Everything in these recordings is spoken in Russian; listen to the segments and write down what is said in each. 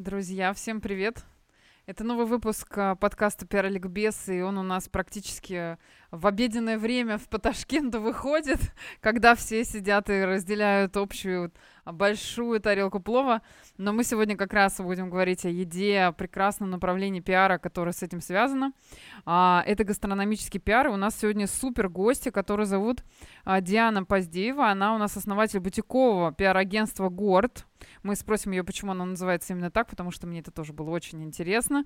Друзья, всем привет! Это новый выпуск а, подкаста «Пиар-ликбез», и он у нас практически в обеденное время в по выходит, когда все сидят и разделяют общую большую тарелку плова. Но мы сегодня как раз будем говорить о еде, о прекрасном направлении пиара, которое с этим связано. А, это гастрономический пиар. И у нас сегодня супер гости, которые зовут а, Диана Поздеева. Она у нас основатель бутикового пиар-агентства «Горд». Мы спросим ее, почему она называется именно так, потому что мне это тоже было очень интересно.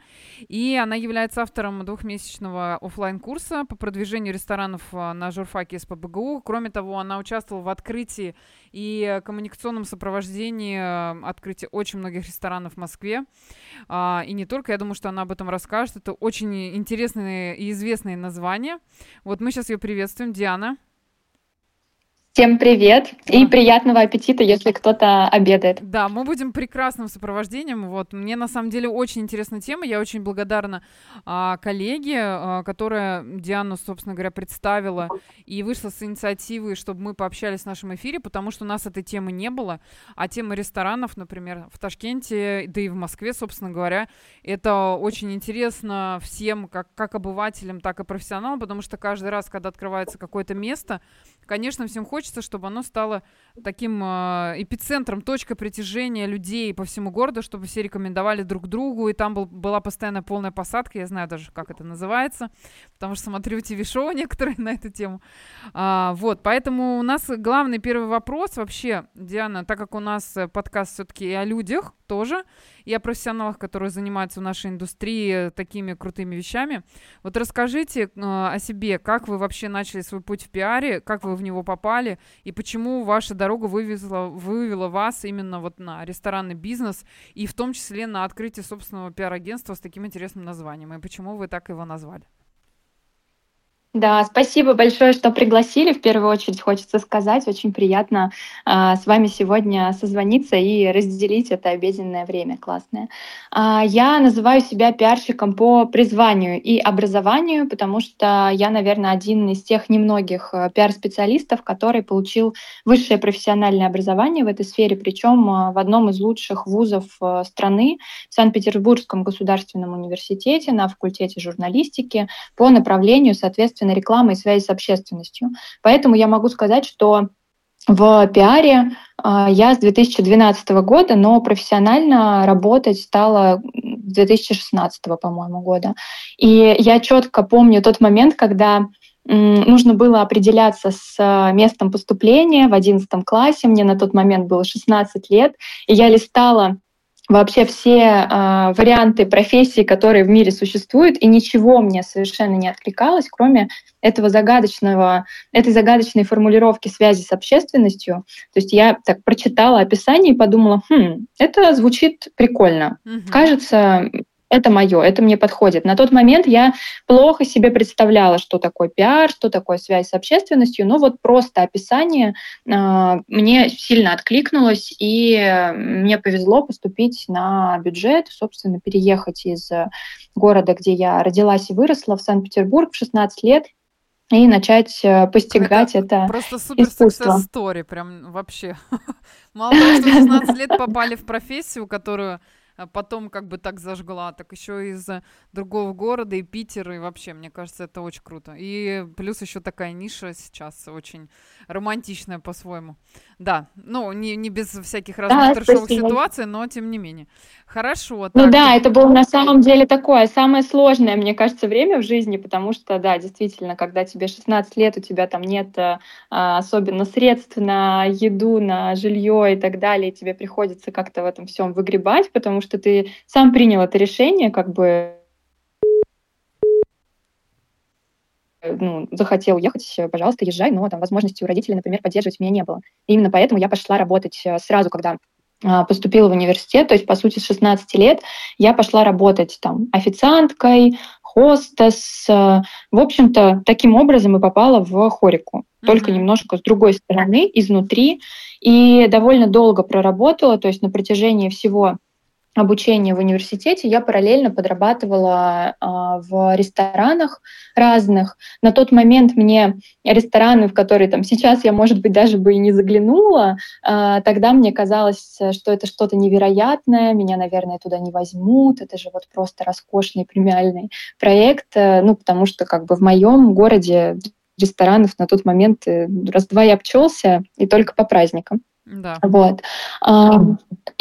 И она является автором двухмесячного офлайн курса по продвижению ресторанов а, на журфаке СПБГУ. Кроме того, она участвовала в открытии и коммуникационном сопровождении а, открытия очень многих ресторанов в Москве. А, и не только, я думаю, что она об этом расскажет. Это очень интересные и известные названия. Вот мы сейчас ее приветствуем. Диана. Всем привет и приятного аппетита, если кто-то обедает. Да, мы будем прекрасным сопровождением. Вот мне на самом деле очень интересная тема. Я очень благодарна а, коллеге, а, которая Диану, собственно говоря, представила и вышла с инициативой, чтобы мы пообщались в нашем эфире, потому что у нас этой темы не было. А тема ресторанов, например, в Ташкенте, да и в Москве, собственно говоря, это очень интересно всем, как, как обывателям, так и профессионалам, потому что каждый раз, когда открывается какое-то место, конечно, всем хочется чтобы оно стало таким э, эпицентром, точкой притяжения людей по всему городу, чтобы все рекомендовали друг другу, и там был, была постоянно полная посадка, я знаю даже, как это называется, потому что смотрю ТВ-шоу некоторые на эту тему. А, вот, поэтому у нас главный первый вопрос вообще, Диана, так как у нас подкаст все-таки о людях тоже, и о профессионалах, которые занимаются в нашей индустрии такими крутыми вещами. Вот расскажите э, о себе, как вы вообще начали свой путь в пиаре, как вы в него попали, и почему ваша дорога вывезла, вывела вас именно вот на ресторанный бизнес, и в том числе на открытие собственного пиар-агентства с таким интересным названием, и почему вы так его назвали? Да, спасибо большое, что пригласили. В первую очередь хочется сказать, очень приятно э, с вами сегодня созвониться и разделить это обеденное время классное. Э, я называю себя пиарщиком по призванию и образованию, потому что я, наверное, один из тех немногих э, пиар-специалистов, который получил высшее профессиональное образование в этой сфере, причем э, в одном из лучших вузов э, страны, в Санкт-Петербургском государственном университете на факультете журналистики по направлению, соответственно, качественной рекламы и связи с общественностью. Поэтому я могу сказать, что в пиаре э, я с 2012 года, но профессионально работать стала 2016, по-моему, года. И я четко помню тот момент, когда нужно было определяться с э, местом поступления в 11 классе. Мне на тот момент было 16 лет, и я листала вообще все э, варианты профессий, которые в мире существуют, и ничего мне совершенно не откликалось, кроме этого загадочного, этой загадочной формулировки связи с общественностью. То есть я так прочитала описание и подумала, хм, это звучит прикольно. Угу. Кажется, это мое, это мне подходит. На тот момент я плохо себе представляла, что такое пиар, что такое связь с общественностью, но вот просто описание э, мне сильно откликнулось, и мне повезло поступить на бюджет, собственно, переехать из города, где я родилась и выросла, в Санкт-Петербург в 16 лет, и начать э, постигать это, это просто супер success story, прям вообще. Мало того, что 16 лет попали в профессию, которую потом как бы так зажгла, так еще из другого города, и Питер, и вообще, мне кажется, это очень круто. И плюс еще такая ниша сейчас очень романтичная по-своему. Да, ну, не, не без всяких разных да, трешовых ситуаций, но тем не менее. Хорошо. Ну так. да, это было на самом деле такое самое сложное, мне кажется, время в жизни, потому что, да, действительно, когда тебе 16 лет, у тебя там нет а, особенно средств на еду, на жилье и так далее, и тебе приходится как-то в этом всем выгребать, потому что ты сам принял это решение, как бы ну, захотел ехать, пожалуйста, езжай, но там возможности у родителей, например, поддерживать меня не было. И именно поэтому я пошла работать э, сразу, когда а, поступила в университет, то есть, по сути, с 16 лет я пошла работать там официанткой, хостес. Э, в общем-то, таким образом и попала в хорику. Mm-hmm. Только немножко с другой стороны, изнутри. И довольно долго проработала, то есть на протяжении всего обучения в университете я параллельно подрабатывала а, в ресторанах разных. На тот момент мне рестораны, в которые там сейчас я, может быть, даже бы и не заглянула, а, тогда мне казалось, что это что-то невероятное, меня, наверное, туда не возьмут, это же вот просто роскошный премиальный проект, э, ну, потому что как бы в моем городе ресторанов на тот момент э, раз-два я обчелся, и только по праздникам. Да. Вот.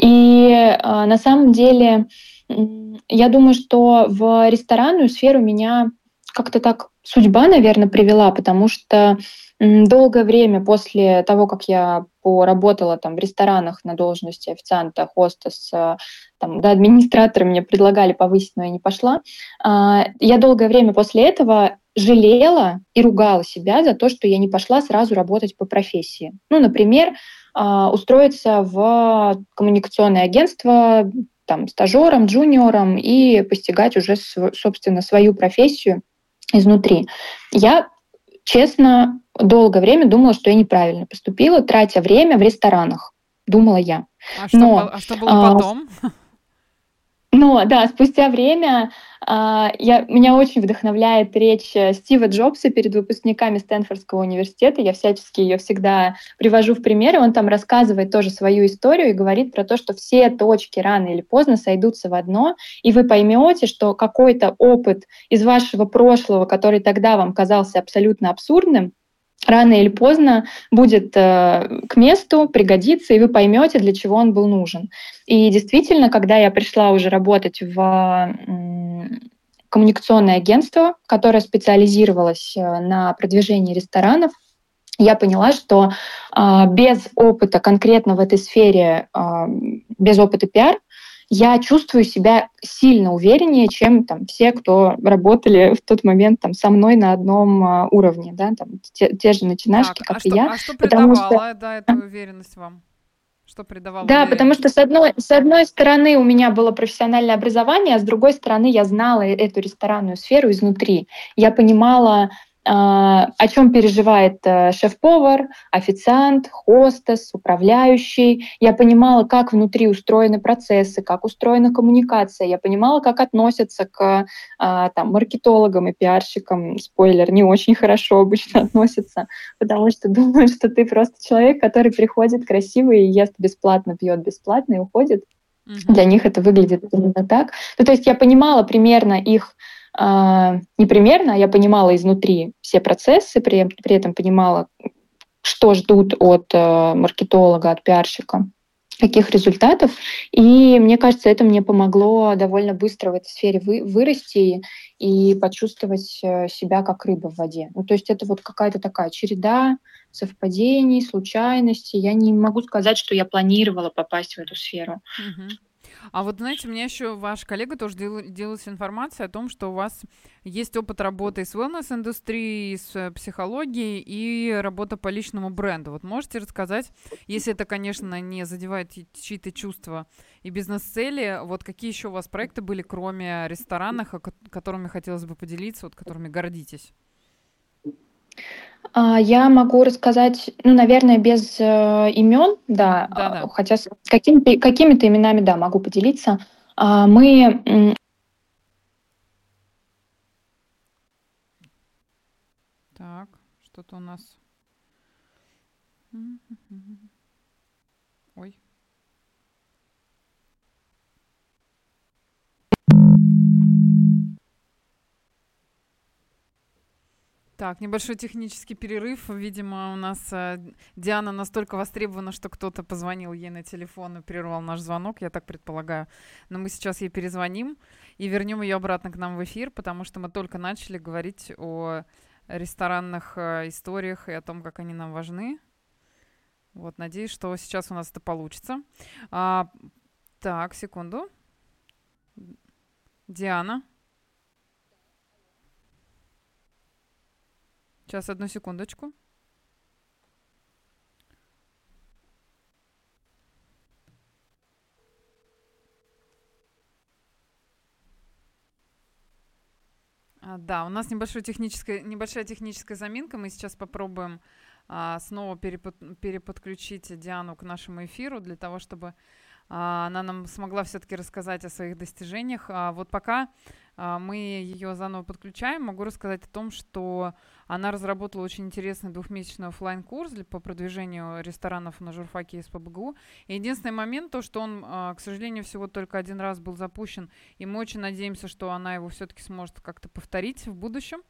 И а, на самом деле, я думаю, что в ресторанную сферу меня как-то так судьба, наверное, привела, потому что долгое время после того, как я поработала там в ресторанах на должности официанта, хостеса, там, да, администратора мне предлагали повысить, но я не пошла. А, я долгое время после этого жалела и ругала себя за то, что я не пошла сразу работать по профессии. Ну, например, устроиться в коммуникационное агентство там, стажером, джуниором и постигать уже, собственно, свою профессию изнутри. Я, честно, долгое время думала, что я неправильно поступила, тратя время в ресторанах, думала я. А что, Но, а что было а, потом? Но, да, спустя время а, я, меня очень вдохновляет речь э, Стива Джобса перед выпускниками Стэнфордского университета. Я всячески ее всегда привожу в пример, и он там рассказывает тоже свою историю и говорит про то, что все точки рано или поздно сойдутся в одно, и вы поймете, что какой-то опыт из вашего прошлого, который тогда вам казался абсолютно абсурдным, рано или поздно будет э, к месту, пригодится, и вы поймете, для чего он был нужен. И действительно, когда я пришла уже работать в э, коммуникационное агентство, которое специализировалось э, на продвижении ресторанов, я поняла, что э, без опыта конкретно в этой сфере, э, без опыта пиар, я чувствую себя сильно увереннее, чем там все, кто работали в тот момент там со мной на одном а, уровне, да, там те, те же начинашки, так, как а и что, я. А что придавало, что... да, эту уверенность вам? Что придавало? Да, потому что с одной, с одной стороны у меня было профессиональное образование, а с другой стороны я знала эту ресторанную сферу изнутри. Я понимала, о чем переживает э, шеф-повар, официант, хостес, управляющий. Я понимала, как внутри устроены процессы, как устроена коммуникация. Я понимала, как относятся к а, там, маркетологам и пиарщикам. Спойлер, не очень хорошо обычно относятся, потому что думают, что ты просто человек, который приходит красивый и ест бесплатно, пьет бесплатно и уходит. Угу. Для них это выглядит именно так. Ну, то есть я понимала примерно их а, не примерно, а я понимала изнутри все процессы, при, при этом понимала, что ждут от э, маркетолога, от пиарщика, каких результатов. И мне кажется, это мне помогло довольно быстро в этой сфере вы, вырасти и почувствовать э, себя как рыба в воде. Ну, то есть это вот какая-то такая череда совпадений, случайностей. Я не могу сказать, что я планировала попасть в эту сферу. Uh-huh. А вот, знаете, меня еще ваш коллега тоже дел, делилась информацией о том, что у вас есть опыт работы с wellness-индустрией, с э, психологией и работа по личному бренду. Вот можете рассказать, если это, конечно, не задевает чьи-то чувства и бизнес-цели, вот какие еще у вас проекты были, кроме ресторанов, которыми хотелось бы поделиться, вот которыми гордитесь? А, я могу рассказать, ну, наверное, без э, имен, да, да, да. хотя с какими, какими-то именами, да, могу поделиться. А, мы Так, что-то у нас. Так, небольшой технический перерыв. Видимо, у нас э, Диана настолько востребована, что кто-то позвонил ей на телефон и прервал наш звонок, я так предполагаю. Но мы сейчас ей перезвоним и вернем ее обратно к нам в эфир, потому что мы только начали говорить о ресторанных э, историях и о том, как они нам важны. Вот, надеюсь, что сейчас у нас это получится. А, так, секунду. Диана. Сейчас, одну секундочку. А, да, у нас небольшая техническая, небольшая техническая заминка. Мы сейчас попробуем а, снова перепод, переподключить Диану к нашему эфиру для того, чтобы она нам смогла все-таки рассказать о своих достижениях. А вот пока а, мы ее заново подключаем, могу рассказать о том, что она разработала очень интересный двухмесячный офлайн курс по продвижению ресторанов на журфаке из ПБГУ. И единственный момент, то, что он, а, к сожалению, всего только один раз был запущен, и мы очень надеемся, что она его все-таки сможет как-то повторить в будущем.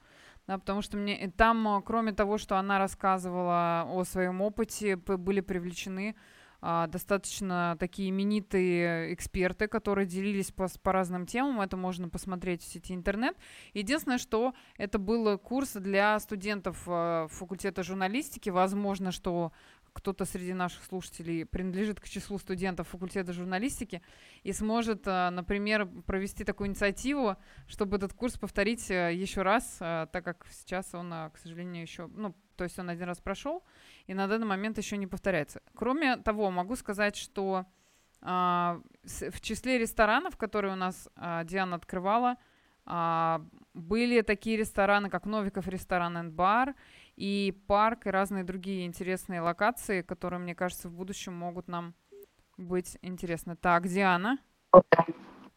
Да, потому что мне там, кроме того, что она рассказывала о своем опыте, были привлечены а, достаточно такие именитые эксперты, которые делились по, по разным темам. Это можно посмотреть в сети интернет. Единственное, что это был курс для студентов а, факультета журналистики. Возможно, что кто-то среди наших слушателей принадлежит к числу студентов факультета журналистики и сможет, а, например, провести такую инициативу, чтобы этот курс повторить а, еще раз, а, так как сейчас он, к сожалению, еще, ну, то есть он один раз прошел, и на данный момент еще не повторяется. Кроме того, могу сказать, что в числе ресторанов, которые у нас Диана открывала, были такие рестораны, как Новиков ресторан and бар, и парк, и разные другие интересные локации, которые, мне кажется, в будущем могут нам быть интересны. Так, Диана.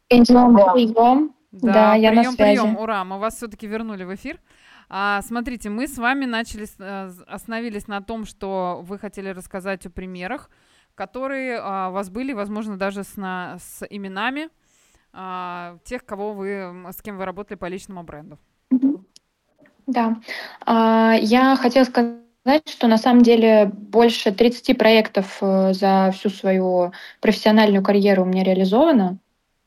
Прием, прием. Да, да я прием, на связи. прием, ура, мы вас все-таки вернули в эфир. А, смотрите, мы с вами начали, э, остановились на том, что вы хотели рассказать о примерах, которые а, у вас были, возможно, даже с, на, с именами а, тех, кого вы, с кем вы работали по личному бренду. Да, а, я хотела сказать, что на самом деле больше 30 проектов э, за всю свою профессиональную карьеру у меня реализовано.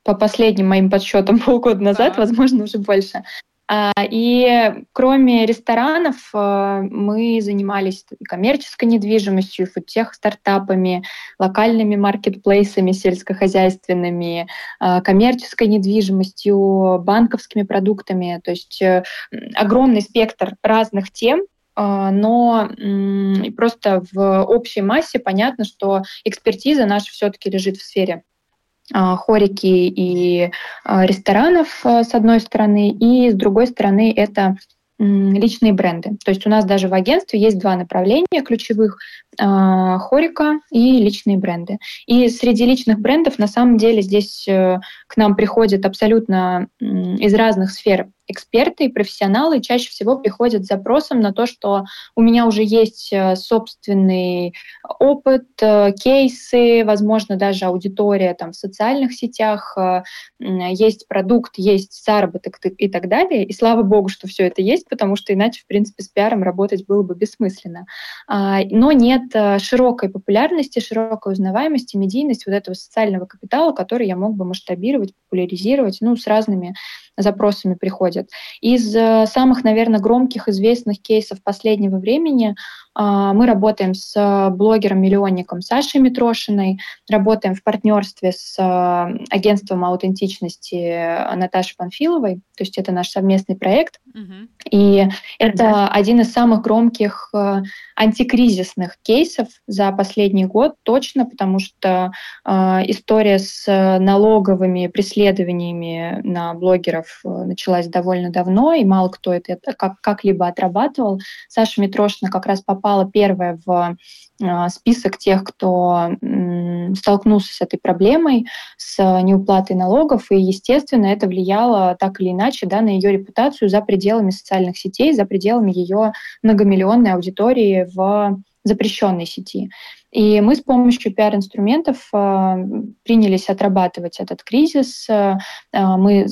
По последним моим подсчетам полгода назад, да. возможно, уже больше. А, и кроме ресторанов э, мы занимались коммерческой недвижимостью, фудтех стартапами, локальными маркетплейсами сельскохозяйственными, э, коммерческой недвижимостью, банковскими продуктами. То есть э, огромный спектр разных тем, но просто в общей массе понятно, что экспертиза наша все-таки лежит в сфере хорики и а, ресторанов а, с одной стороны, и с другой стороны это личные бренды. То есть у нас даже в агентстве есть два направления ключевых хорика и личные бренды. И среди личных брендов на самом деле здесь э, к нам приходят абсолютно из разных сфер эксперты и профессионалы чаще всего приходят с запросом на то, что у меня уже есть э, собственный опыт, э, кейсы, возможно, даже аудитория там в социальных сетях, есть продукт, есть заработок и так далее. И слава богу, что все это есть, потому что иначе, в принципе, с пиаром работать было бы бессмысленно. А, но нет широкой популярности, широкой узнаваемости, медийности вот этого социального капитала, который я мог бы масштабировать, популяризировать, ну, с разными запросами приходят. Из э, самых, наверное, громких, известных кейсов последнего времени а, мы работаем с э, блогером-миллионником Сашей Митрошиной, работаем в партнерстве с э, агентством аутентичности Наташи Панфиловой, то есть это наш совместный проект. Uh-huh. И это uh-huh. один из самых громких антикризисных кейсов за последний год точно, потому что история с налоговыми преследованиями на блогеров началась довольно давно, и мало кто это как- как-либо отрабатывал. Саша Митрошина как раз попала первая в а, список тех, кто столкнулся с этой проблемой, с неуплатой налогов, и, естественно, это влияло так или иначе да, на ее репутацию за пределами социальных сетей, за пределами ее многомиллионной аудитории в запрещенной сети. И мы с помощью пиар-инструментов э, принялись отрабатывать этот кризис. Э, мы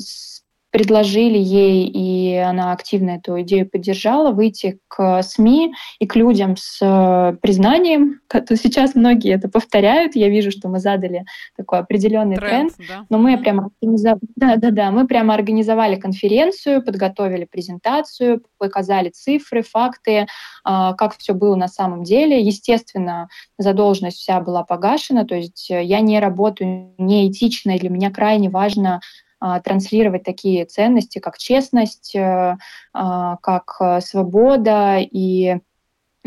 предложили ей, и она активно эту идею поддержала, выйти к СМИ и к людям с э, признанием. Сейчас многие это повторяют. Я вижу, что мы задали такой определенный тренд. тренд да? Но мы прямо организовали, да, да, да, мы прямо организовали конференцию, подготовили презентацию, показали цифры, факты, а, как все было на самом деле. Естественно, задолженность вся была погашена, то есть я не работаю неэтично, и для меня крайне важно транслировать такие ценности, как честность, э, а, как э, свобода и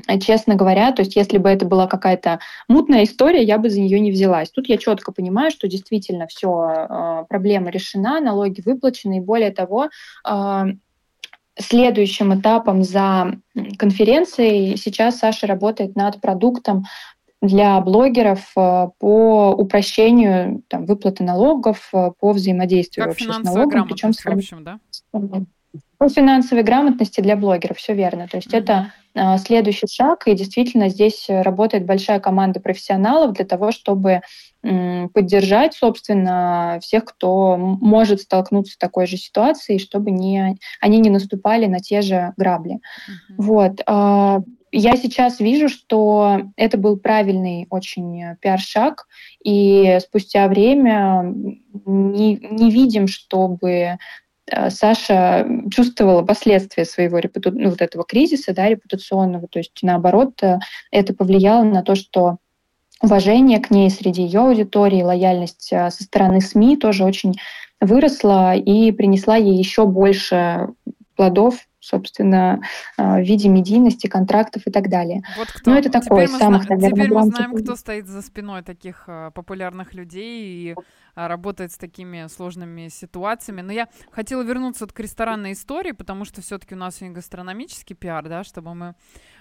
э, Честно говоря, то есть если бы это была какая-то мутная история, я бы за нее не взялась. Тут я четко понимаю, что действительно все, проблема решена, налоги выплачены, и более того, следующим этапом за конференцией сейчас Саша работает над продуктом, для блогеров э, по упрощению там, выплаты налогов, э, по взаимодействию как вообще с налогом. Причем, в общем, да? По финансовой грамотности для блогеров, все верно. То есть mm-hmm. это э, следующий шаг, и действительно здесь работает большая команда профессионалов для того, чтобы поддержать, собственно, всех, кто может столкнуться с такой же ситуацией, чтобы не, они не наступали на те же грабли. Mm-hmm. Вот. Э, я сейчас вижу, что это был правильный очень пиар-шаг, и спустя время не, не видим, чтобы Э, Саша чувствовала последствия своего репуту... ну, вот этого кризиса да, репутационного. То есть, наоборот, э, это повлияло на то, что уважение к ней среди ее аудитории, лояльность э, со стороны СМИ тоже очень выросла и принесла ей еще больше плодов собственно, в виде медийности, контрактов и так далее. Вот кто. Ну, это такой теперь самых, мы, наверное, Теперь мы знаем, кто стоит за спиной таких популярных людей и работает с такими сложными ситуациями. Но я хотела вернуться вот к ресторанной истории, потому что все-таки у нас сегодня гастрономический пиар, да, чтобы мы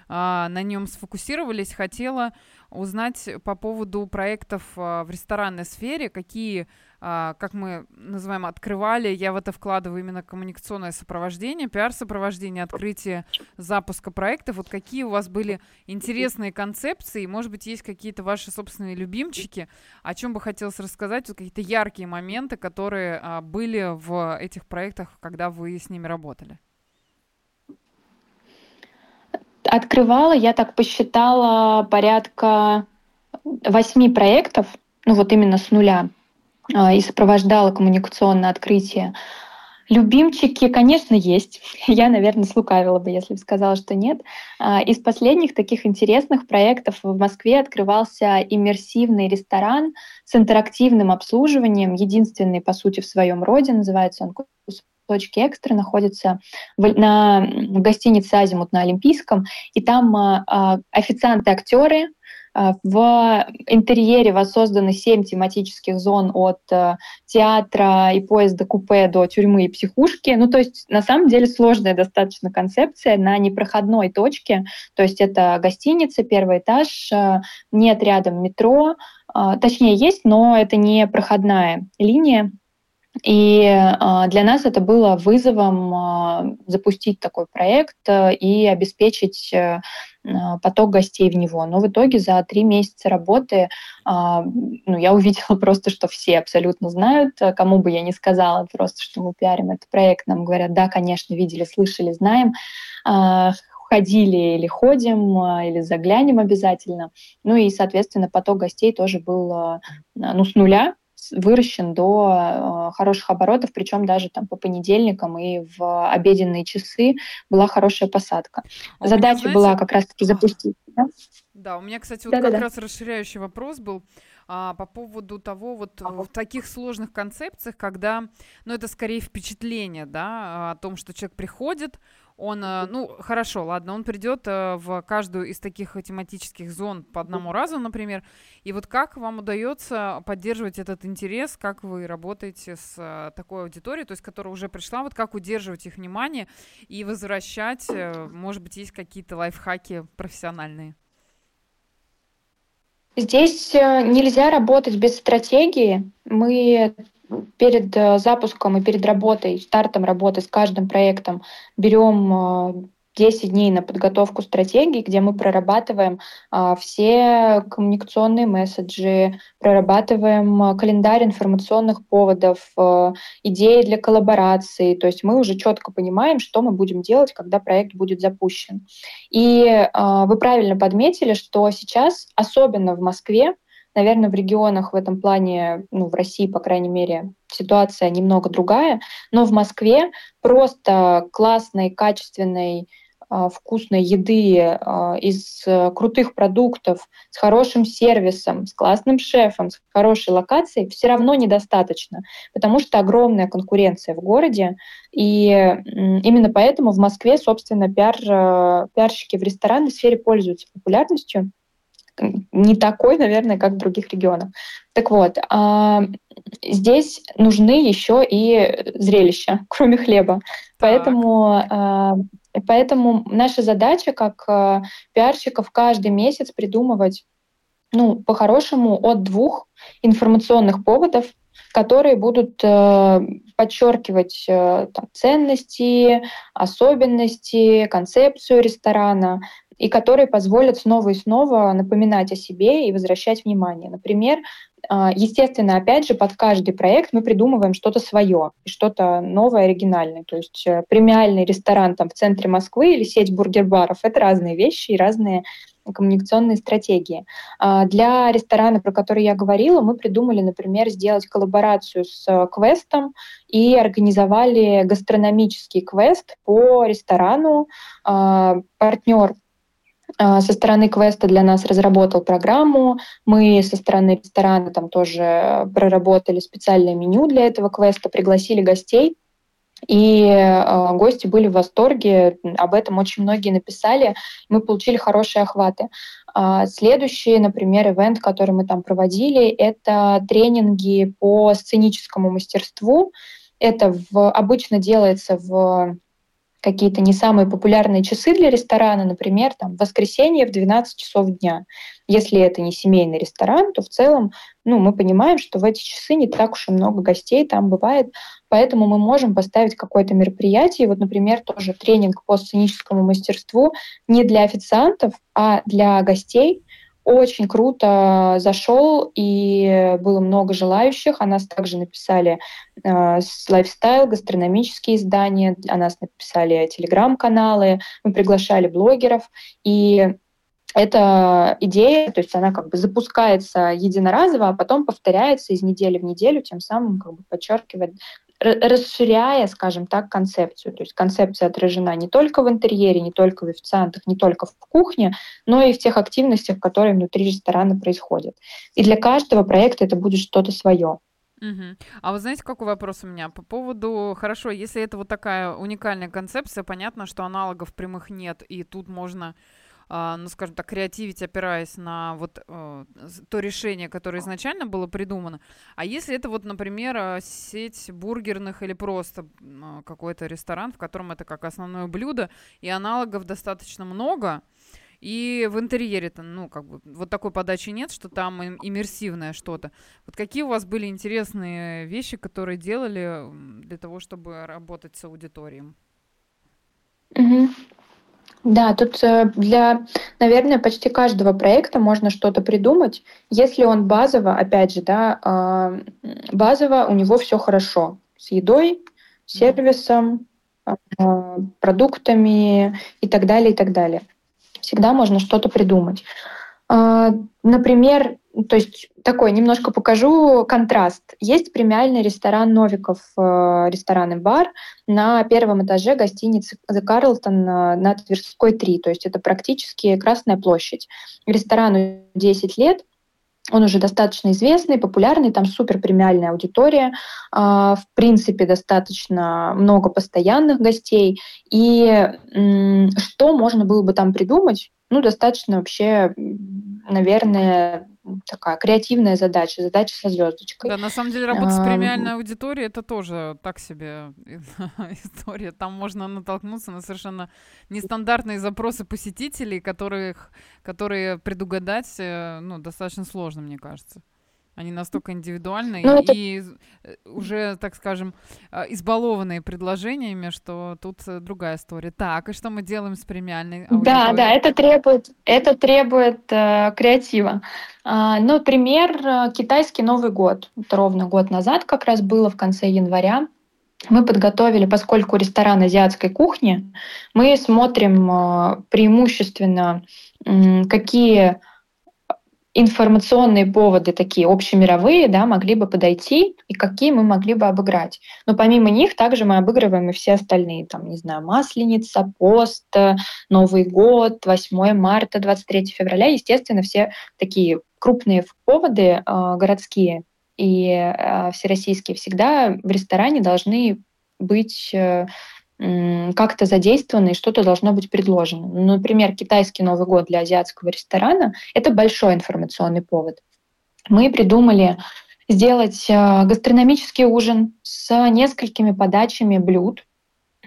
а, на нем сфокусировались. Хотела узнать по поводу проектов а, в ресторанной сфере, какие а, как мы называем, открывали. Я в это вкладываю именно коммуникационное сопровождение, пиар-сопровождение, открытие запуска проектов. Вот какие у вас были интересные концепции? Может быть, есть какие-то ваши собственные любимчики? О чем бы хотелось рассказать? Вот какие-то яркие моменты, которые а, были в этих проектах, когда вы с ними работали? Открывала, я так посчитала, порядка восьми проектов, ну вот именно с нуля. А, и сопровождала коммуникационное открытие. Любимчики, конечно, есть. Я, наверное, слукавила бы, если бы сказала, что нет. А, из последних таких интересных проектов в Москве открывался иммерсивный ресторан с интерактивным обслуживанием, единственный, по сути, в своем роде, называется он точки экстра находится в, на, в гостинице «Азимут» на Олимпийском, и там а, официанты-актеры а, в интерьере воссозданы семь тематических зон от э, театра и поезда купе до тюрьмы и психушки. Ну, то есть, на самом деле, сложная достаточно концепция на непроходной точке. То есть, это гостиница, первый этаж, э, нет рядом метро, а, точнее, есть, но это не проходная линия. И а, для нас это было вызовом а, запустить такой проект э, и обеспечить э, а, поток гостей в него. Но в итоге за три месяца работы ну, я увидела просто, что все абсолютно знают, кому бы я ни сказала просто, что мы пиарим этот проект, нам говорят, да, конечно, видели, слышали, знаем ходили или ходим, или заглянем обязательно. Ну и, соответственно, поток гостей тоже был ну, с нуля, выращен до э, хороших оборотов, причем даже там по понедельникам и в обеденные часы была хорошая посадка. А Задача знаете... была как раз-таки запустить. Да? да, у меня, кстати, вот да, как да, раз да. расширяющий вопрос был а, по поводу того, вот в таких сложных концепциях, когда, ну, это скорее впечатление, да, о том, что человек приходит, он, э, ну, хорошо, ладно, он придет э, в каждую из таких тематических зон по одному разу, например. И вот как вам удается поддерживать этот интерес, как вы работаете с э, такой аудиторией, то есть которая уже пришла, вот как удерживать их внимание и возвращать, может быть, есть какие-то лайфхаки профессиональные? Здесь нельзя работать без стратегии. Мы перед э, запуском и перед работой, стартом работы с каждым проектом берем 10 э, дней на подготовку стратегии, где мы прорабатываем а, все коммуникационные месседжи, прорабатываем а, календарь информационных поводов, а, идеи для коллаборации. То есть мы уже четко понимаем, что мы будем делать, когда проект будет запущен. И а, вы правильно подметили, что сейчас, особенно в Москве, Наверное, в регионах в этом плане, ну, в России, по крайней мере, ситуация немного другая, но в Москве просто классной, качественной, а, вкусной еды а, из э, крутых продуктов, с хорошим сервисом, с классным шефом, с хорошей локацией все равно недостаточно, потому что огромная конкуренция в городе, и именно поэтому в Москве, собственно, пиар, э, пиарщики в ресторанной сфере пользуются популярностью не такой, наверное, как в других регионах. Так вот, а, здесь нужны еще и зрелища, кроме хлеба. Поэтому, а, поэтому наша задача как а, пиарщиков каждый месяц придумывать ну, по-хорошему, от двух информационных поводов, которые будут э, подчеркивать э, там, ценности, особенности, концепцию ресторана, и которые позволят снова и снова напоминать о себе и возвращать внимание. Например, а, естественно, опять же, под каждый проект мы придумываем что-то свое, что-то новое, оригинальное. То есть э, премиальный ресторан там в центре Москвы или сеть бургер-баров — это разные вещи и разные коммуникационные стратегии. А, для ресторана, про который я говорила, мы придумали, например, сделать коллаборацию с квестом и организовали гастрономический квест по ресторану. А, партнер со стороны квеста для нас разработал программу. Мы со стороны ресторана там тоже проработали специальное меню для этого квеста, пригласили гостей. И э, гости были в восторге, об этом очень многие написали, мы получили хорошие охваты. А следующий, например, ивент, который мы там проводили, это тренинги по сценическому мастерству. Это в, обычно делается в какие-то не самые популярные часы для ресторана, например, там, воскресенье в 12 часов дня. Если это не семейный ресторан, то в целом ну, мы понимаем, что в эти часы не так уж и много гостей там бывает, поэтому мы можем поставить какое-то мероприятие, вот, например, тоже тренинг по сценическому мастерству не для официантов, а для гостей, очень круто зашел, и было много желающих. О нас также написали э, лайфстайл, гастрономические издания, о нас написали телеграм-каналы, мы приглашали блогеров, и эта идея, то есть она как бы запускается единоразово, а потом повторяется из недели в неделю, тем самым как бы подчеркивает расширяя, скажем так, концепцию. То есть концепция отражена не только в интерьере, не только в официантах, не только в кухне, но и в тех активностях, которые внутри ресторана происходят. И для каждого проекта это будет что-то свое. Угу. А вы знаете, какой вопрос у меня по поводу, хорошо, если это вот такая уникальная концепция, понятно, что аналогов прямых нет, и тут можно ну, скажем так, креативить, опираясь на вот э, то решение, которое изначально было придумано. А если это вот, например, э, сеть бургерных или просто какой-то ресторан, в котором это как основное блюдо, и аналогов достаточно много, и в интерьере-то, ну, как бы, вот такой подачи нет, что там иммерсивное что-то. Вот какие у вас были интересные вещи, которые делали для того, чтобы работать с аудиторией? Mm-hmm. Да, тут э, для, наверное, почти каждого проекта можно что-то придумать, если он базово, опять же, да, а, базово у него все хорошо с едой, сервисом, а, продуктами и так далее, и так далее. Всегда можно что-то придумать. А, например, то есть такой немножко покажу контраст. Есть премиальный ресторан Новиков, э, ресторан и бар на первом этаже гостиницы The Carlton э, на Тверской 3. То есть это практически Красная площадь. Ресторану 10 лет, он уже достаточно известный, популярный, там супер премиальная аудитория, а, в принципе, достаточно много постоянных гостей. И что можно было бы там придумать? Ну, достаточно вообще, наверное, такая креативная задача, задача со звездочкой. Да, на самом деле работа с премиальной аудиторией это тоже так себе история. Там можно натолкнуться на совершенно нестандартные запросы посетителей, которых, которые предугадать э, ну, достаточно сложно, мне кажется. Они настолько индивидуальные ну, это... и э, уже, так скажем, э, избалованные предложениями, что тут э, другая история. Так, и что мы делаем с премиальной аудиторией? Да, да, это требует, это требует э, креатива. А, например, китайский Новый год. Это ровно год назад как раз было, в конце января. Мы подготовили, поскольку ресторан азиатской кухни, мы смотрим преимущественно, какие информационные поводы такие общемировые, да, могли бы подойти и какие мы могли бы обыграть. Но помимо них также мы обыгрываем и все остальные, там, не знаю, Масленица, Пост, Новый год, 8 марта, 23 февраля, естественно, все такие крупные поводы э, городские и э, всероссийские всегда в ресторане должны быть э, как-то задействовано и что-то должно быть предложено. Ну, например, китайский Новый год для азиатского ресторана — это большой информационный повод. Мы придумали сделать э, гастрономический ужин с несколькими подачами блюд,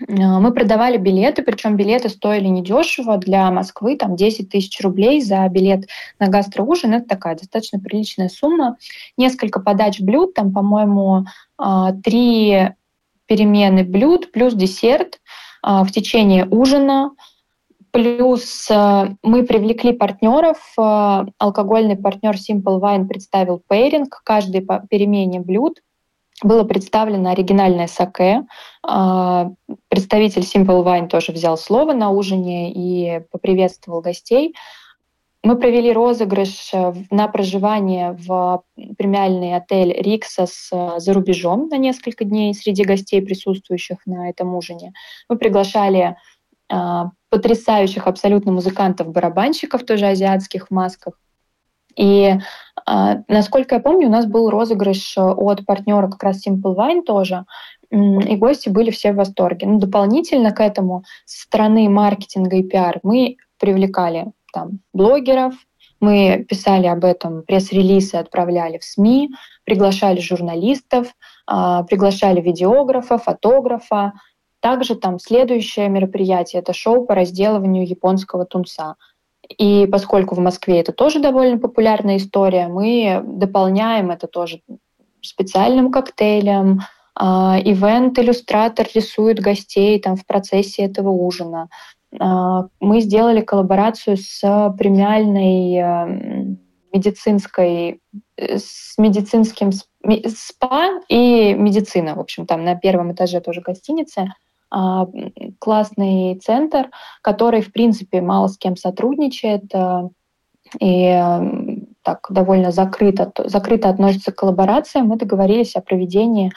Мы продавали билеты, причем билеты стоили недешево для Москвы, там 10 тысяч рублей за билет на гастроужин. Это такая достаточно приличная сумма. Несколько подач блюд, там, по-моему, три перемены блюд плюс десерт в течение ужина. Плюс мы привлекли партнеров. Алкогольный партнер Simple Wine представил пейринг каждой по перемене блюд было представлено оригинальное саке. А, представитель Simple Wine тоже взял слово на ужине и поприветствовал гостей. Мы провели розыгрыш э, на проживание в премиальный отель Риксос э, за рубежом на несколько дней среди гостей, присутствующих на этом ужине. Мы приглашали а, потрясающих абсолютно музыкантов-барабанщиков, тоже азиатских в масках. И а, насколько я помню, у нас был розыгрыш э, от партнера как раз Simple Wine тоже, и гости были все в восторге. Ну, дополнительно к этому со стороны маркетинга и пиар мы привлекали там блогеров, мы писали об этом пресс-релизы, отправляли в СМИ, приглашали журналистов, а, приглашали видеографа, фотографа. Также там следующее мероприятие — это шоу по разделыванию японского тунца — и поскольку в Москве это тоже довольно популярная история, мы дополняем это тоже специальным коктейлем. А, ивент-иллюстратор рисует гостей там, в процессе этого ужина. А, мы сделали коллаборацию с премиальной э, медицинской, э, с медицинским спа и медицина. В общем, там на первом этаже тоже гостиница. А, классный центр, который, в принципе, мало с кем сотрудничает э, и так довольно закрыто, закрыто относится к коллаборациям. Мы договорились о проведении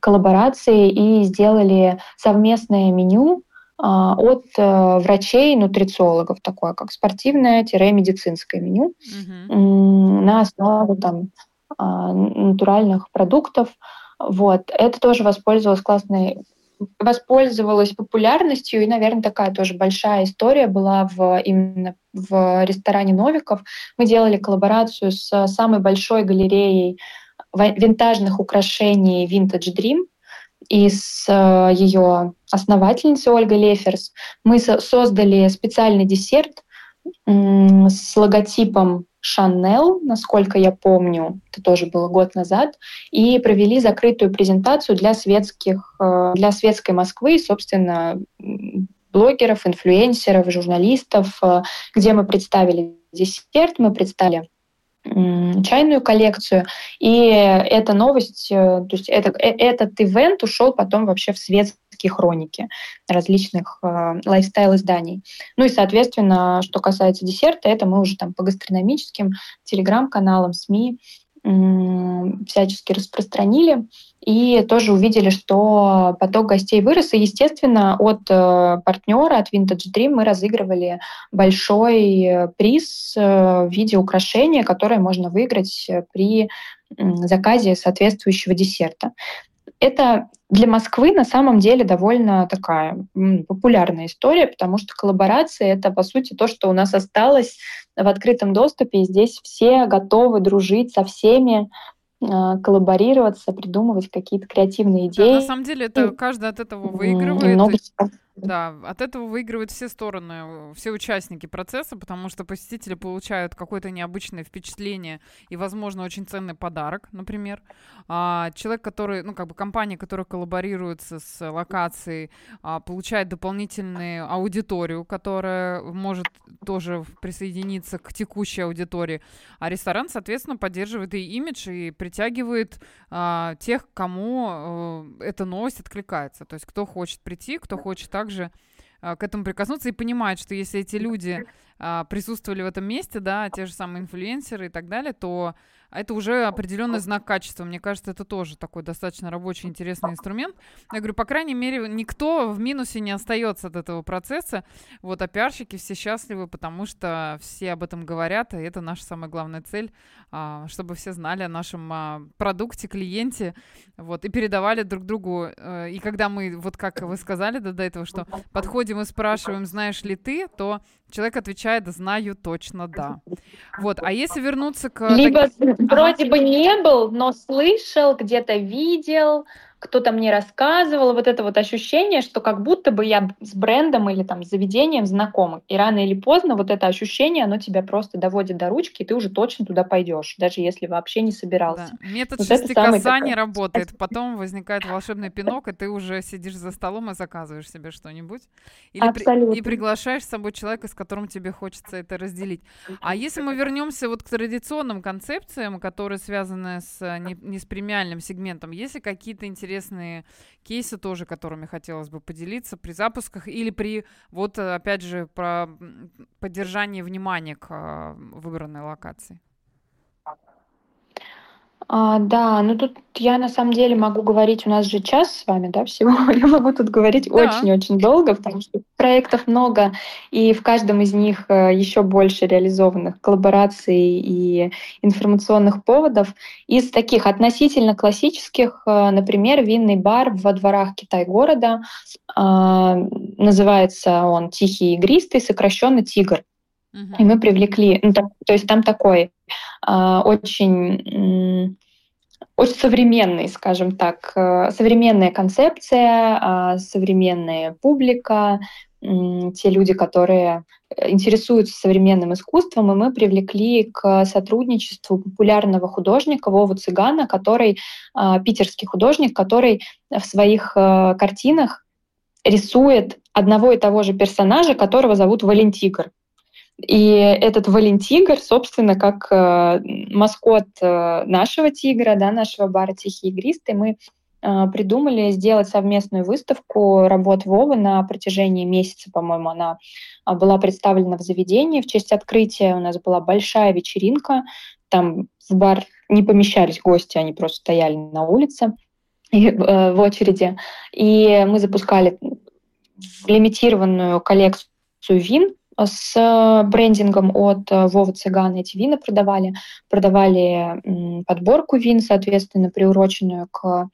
коллаборации и сделали совместное меню от э, врачей, нутрициологов, такое как спортивное-медицинское меню угу. на основе там, а, натуральных продуктов. Вот. Это тоже воспользовалось классной воспользовалась популярностью, и, наверное, такая тоже большая история была в, именно в ресторане Новиков. Мы делали коллаборацию с самой большой галереей винтажных украшений Vintage Dream и с э, ее основательницей Ольгой Леферс. Мы создали специальный десерт с логотипом Шанел, насколько я помню, это тоже было год назад, и провели закрытую презентацию для светских, э, для светской Москвы, собственно, блогеров, инфлюенсеров, журналистов, э, где мы представили десерт, мы представили чайную коллекцию. И эта новость, э, то есть это, этот ивент ушел потом вообще в светские хроники различных э, лайфстайл-изданий. Ну и, соответственно, что касается десерта, это мы уже там по гастрономическим телеграм-каналам, СМИ всячески распространили и тоже увидели, что поток гостей вырос. И, естественно, от э, партнера, от Vintage Dream мы разыгрывали большой приз э, в виде украшения, которое можно выиграть при заказе соответствующего десерта. Это для Москвы на самом деле довольно такая популярная история, потому что коллаборация — это, по сути, то, что у нас осталось в открытом доступе, и здесь все готовы дружить со всеми, а, коллаборироваться, придумывать какие-то креативные идеи. Да, на самом деле это каждый от этого выигрывает. Много да, от этого выигрывают все стороны, все участники процесса, потому что посетители получают какое-то необычное впечатление и, возможно, очень ценный подарок, например. А человек, который, ну, как бы компания, которая коллаборируется с локацией, а, получает дополнительную аудиторию, которая может тоже присоединиться к текущей аудитории. А ресторан, соответственно, поддерживает и имидж, и притягивает а, тех, кому а, эта новость откликается. То есть кто хочет прийти, кто хочет также также а, к этому прикоснуться и понимать, что если эти люди а, присутствовали в этом месте, да, те же самые инфлюенсеры и так далее, то а это уже определенный знак качества. Мне кажется, это тоже такой достаточно рабочий, интересный инструмент. Я говорю, по крайней мере, никто в минусе не остается от этого процесса. Вот, а пиарщики все счастливы, потому что все об этом говорят, и это наша самая главная цель, а, чтобы все знали о нашем а, продукте, клиенте, вот, и передавали друг другу. Э, и когда мы, вот как вы сказали до, до этого, что подходим и спрашиваем, знаешь ли ты, то человек отвечает, знаю точно, да. Вот, а если вернуться к... Либо вроде бы не был, но слышал, где-то видел, кто-то мне рассказывал, вот это вот ощущение, что как будто бы я с брендом или там с заведением знакома. И рано или поздно вот это ощущение, оно тебя просто доводит до ручки, и ты уже точно туда пойдешь, даже если вообще не собирался. Да. Метод вот шести касаний работает. Потом возникает волшебный пинок, и ты уже сидишь за столом и заказываешь себе что-нибудь. Или Абсолютно. При, и приглашаешь с собой человека, с которым тебе хочется это разделить. А если мы вернемся вот к традиционным концепциям, которые связаны с не, не с премиальным сегментом, есть ли какие-то интересные кейсы тоже, которыми хотелось бы поделиться при запусках или при, вот опять же, про поддержание внимания к а, выбранной локации? А, да, ну тут я на самом деле могу говорить, у нас же час с вами, да, всего. Я могу тут говорить очень-очень да. долго, потому что проектов много, и в каждом из них э, еще больше реализованных коллабораций и информационных поводов. Из таких относительно классических, э, например, винный бар во дворах Китай-города. А, называется он «Тихий игристый», сокращенно «Тигр». И мы привлекли, ну, так, то есть там такой очень очень современный, скажем так, э, современная концепция, э, современная публика, те люди, которые интересуются современным искусством, и мы привлекли к сотрудничеству популярного художника Вову Цыгана, который э, питерский художник, который в своих картинах рисует одного и того же персонажа, которого зовут Валентигр. И этот Валентигр, собственно, как э, маскот э, нашего тигра, да, нашего бара «Тихий игристый», мы э, придумали сделать совместную выставку работ Вовы на протяжении месяца, по-моему, она э, была представлена в заведении. В честь открытия у нас была большая вечеринка. Там в бар не помещались гости, они просто стояли на улице и, э, в очереди. И мы запускали лимитированную коллекцию вин с брендингом от э, Вова Цыгана эти вина продавали. Продавали подборку вин, соответственно, приуроченную к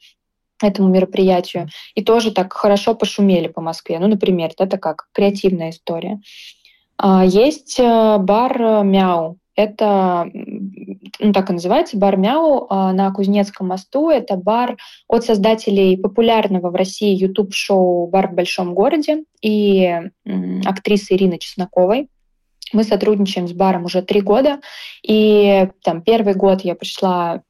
этому мероприятию. И тоже так хорошо пошумели по Москве. Ну, например, это как креативная история. А, есть э, бар «Мяу». Это, ну, так и называется, бар «Мяу» а, на Кузнецком мосту. Это бар от создателей популярного в России YouTube-шоу «Бар в большом городе» и актрисы Ирины Чесноковой. Мы сотрудничаем с баром уже три года, и там первый год я пришла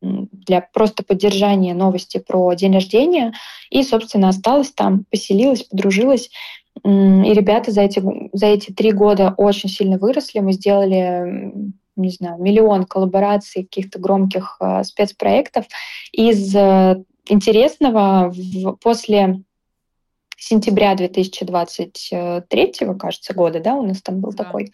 для просто поддержания новости про день рождения, и, собственно, осталась там, поселилась, подружилась. И ребята за эти, за эти три года очень сильно выросли. Мы сделали не знаю, миллион коллабораций, каких-то громких э, спецпроектов. Из э, интересного в, после сентября 2023, кажется, года, да, у нас там был да. такой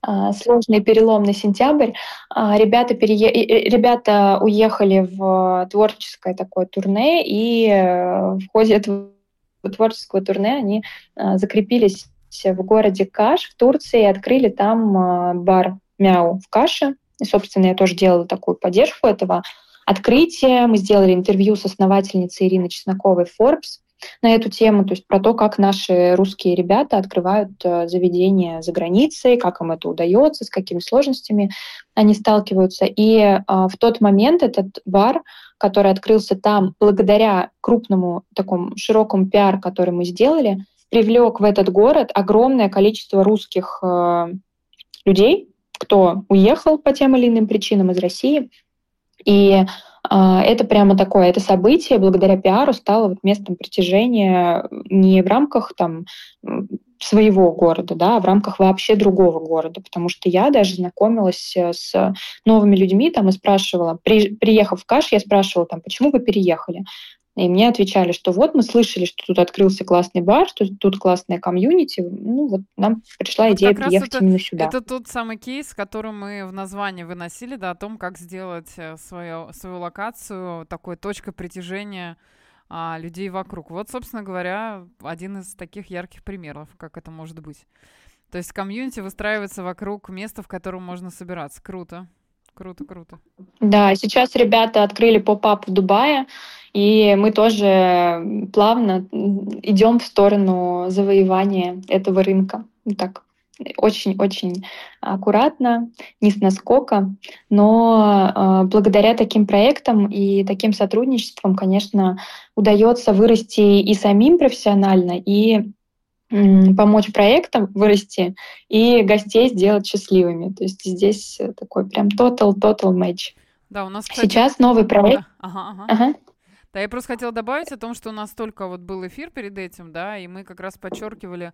а, сложный переломный сентябрь. А, ребята, перее... ребята уехали в творческое такое турне, и э, в ходе этого творческого турне они а, закрепились в городе Каш в Турции и открыли там а, бар Мяу в Каше. И, собственно, я тоже делала такую поддержку этого открытия. Мы сделали интервью с основательницей Ириной Чесноковой Forbes на эту тему, то есть про то, как наши русские ребята открывают э, заведения за границей, как им это удается, с какими сложностями они сталкиваются. И в тот момент этот бар, который открылся там благодаря крупному такому широкому пиар, который мы сделали, привлек в этот город огромное количество русских э, людей, кто уехал по тем или иным причинам из России. И а, это прямо такое, это событие благодаря пиару стало вот местом притяжения не в рамках там своего города, да, а в рамках вообще другого города, потому что я даже знакомилась э, с новыми людьми там и спрашивала, при, приехав в Каш, я спрашивала там, почему вы переехали? И мне отвечали, что вот мы слышали, что тут открылся классный бар, что тут классная комьюнити. Ну вот нам пришла идея вот приехать это, именно сюда. Это тот самый кейс, который мы в названии выносили, да, о том, как сделать э, свою, свою локацию такой точкой притяжения а, людей вокруг. Вот, собственно говоря, один из таких ярких примеров, как это может быть. То есть комьюнити выстраивается вокруг места, в котором можно собираться. Круто. Круто, круто. Да, сейчас ребята открыли поп-ап в Дубае, и мы тоже плавно идем в сторону завоевания этого рынка. Так очень-очень аккуратно, не с наскока, но э, благодаря таким проектам и таким сотрудничествам, конечно, удается вырасти и самим профессионально, и помочь проектам вырасти и гостей сделать счастливыми. То есть здесь такой прям total-total match. Да, у нас, кстати... Сейчас новый проект. Ага, ага. ага. Да, я просто хотела добавить о том, что у нас только вот был эфир перед этим, да, и мы как раз подчеркивали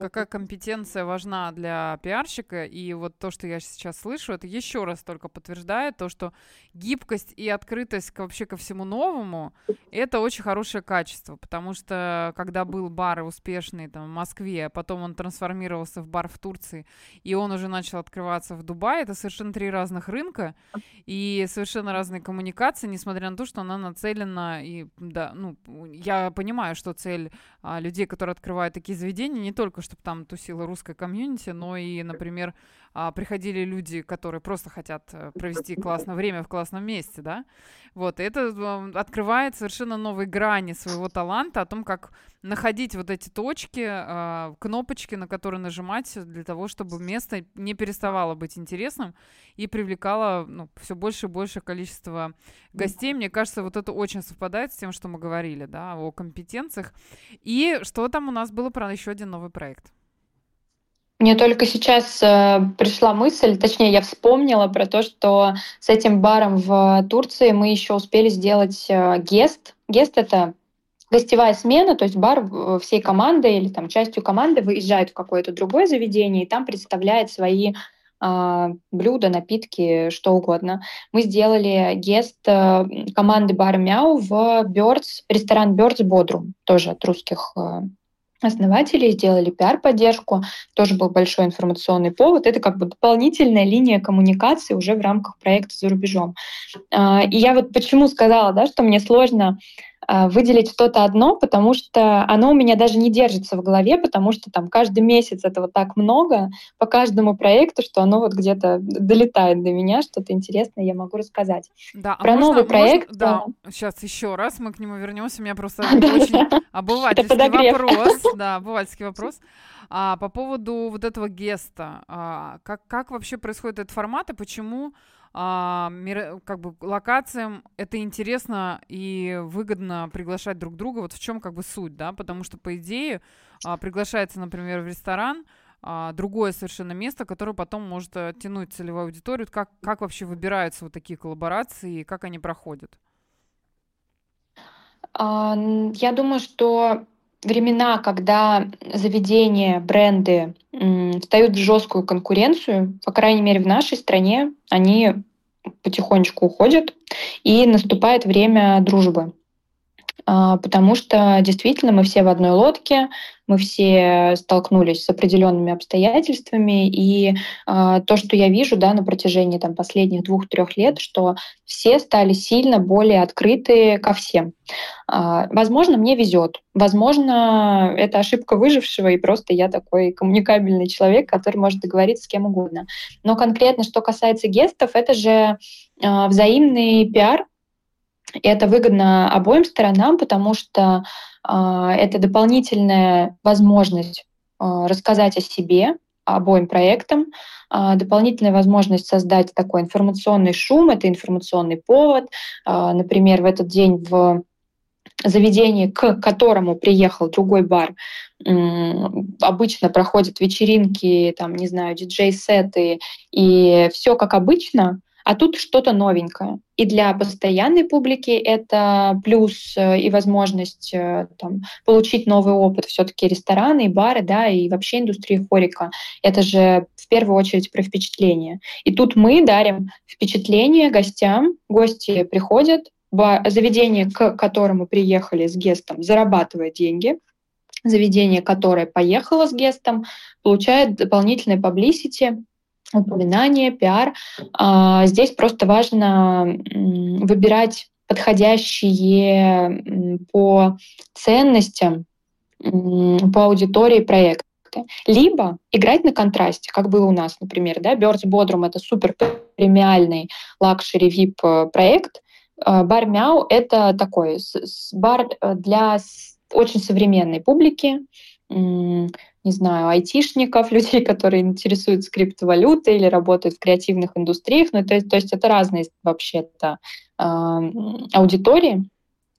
какая компетенция важна для пиарщика. И вот то, что я сейчас слышу, это еще раз только подтверждает то, что гибкость и открытость вообще ко всему новому — это очень хорошее качество. Потому что когда был бар успешный там, в Москве, а потом он трансформировался в бар в Турции, и он уже начал открываться в Дубае, это совершенно три разных рынка и совершенно разные коммуникации, несмотря на то, что она нацелена и, да, ну, я понимаю, что цель а, людей, которые открывают такие заведения, не только чтобы там тусила русская комьюнити, но и, например, а, приходили люди, которые просто хотят э, провести классное время в классном месте, да, вот, и это открывает совершенно новые грани своего таланта о том, как находить вот эти точки, а, кнопочки, на которые нажимать для того, чтобы место не переставало быть интересным и привлекало ну, все больше и больше количество гостей. Мне кажется, вот это очень совпадает с тем, что мы говорили, да, о компетенциях. И что там у нас было про еще один новый проект? Мне только сейчас э, пришла мысль, точнее, я вспомнила про то, что с этим баром в Турции мы еще успели сделать э, гест. Гест это гостевая смена, то есть бар э, всей команды или там частью команды выезжает в какое-то другое заведение и там представляет свои э, блюда, напитки, что угодно. Мы сделали гест э, команды бара Мяу в Birds, ресторан Birds Бодрум, тоже от русских э, основатели сделали пиар-поддержку, тоже был большой информационный повод. Это как бы дополнительная линия коммуникации уже в рамках проекта за рубежом. А, и я вот почему сказала, да, что мне сложно выделить что-то одно, потому что оно у меня даже не держится в голове, потому что там каждый месяц этого так много по каждому проекту, что оно вот где-то долетает до меня, что-то интересное я могу рассказать. Да, а Про а можно, новый проект. Можно, да, сейчас еще раз мы к нему вернемся. У меня просто очень обывательский вопрос. Да, обывательский вопрос. А, по поводу вот этого геста, а, как, как вообще происходит этот формат и почему а, как бы локациям это интересно и выгодно приглашать друг друга. Вот в чем как бы суть, да? Потому что по идее а, приглашается, например, в ресторан а, другое совершенно место, которое потом может оттянуть целевую аудиторию. Как, как вообще выбираются вот такие коллаборации и как они проходят? Я думаю, что времена, когда заведения, бренды встают в жесткую конкуренцию, по крайней мере в нашей стране, они потихонечку уходят, и наступает время дружбы. А, потому что действительно мы все в одной лодке, мы все столкнулись с определенными обстоятельствами, и э, то, что я вижу да, на протяжении там, последних двух-трех лет, что все стали сильно более открыты ко всем. Э, возможно, мне везет, возможно, это ошибка выжившего, и просто я такой коммуникабельный человек, который может договориться с кем угодно. Но конкретно, что касается гестов, это же э, взаимный пиар, и это выгодно обоим сторонам, потому что э, это дополнительная возможность э, рассказать о себе, обоим проектам, э, дополнительная возможность создать такой информационный шум, это информационный повод. Э, например, в этот день в заведении, к которому приехал другой бар, обычно проходят вечеринки, там, не знаю, диджей-сеты, и все как обычно, а тут что-то новенькое. И для постоянной публики это плюс э, и возможность э, там, получить новый опыт. Все-таки рестораны и бары, да, и вообще индустрия хорика. Это же в первую очередь про впечатление. И тут мы дарим впечатление гостям. Гости приходят, заведение, к которому приехали с гестом, зарабатывает деньги, заведение, которое поехало с гестом, получает дополнительное publicity, упоминание, пиар. А, здесь просто важно выбирать подходящие по ценностям, по аудитории проекты. Либо играть на контрасте, как было у нас, например, да, Birds Bodrum — это супер премиальный luxury VIP э, проект. Бар Мяу — это такой бар э, для очень современной публики, не знаю, айтишников, людей, которые интересуются криптовалютой или работают в креативных индустриях. Ну, то, есть, то есть это разные вообще-то э, аудитории,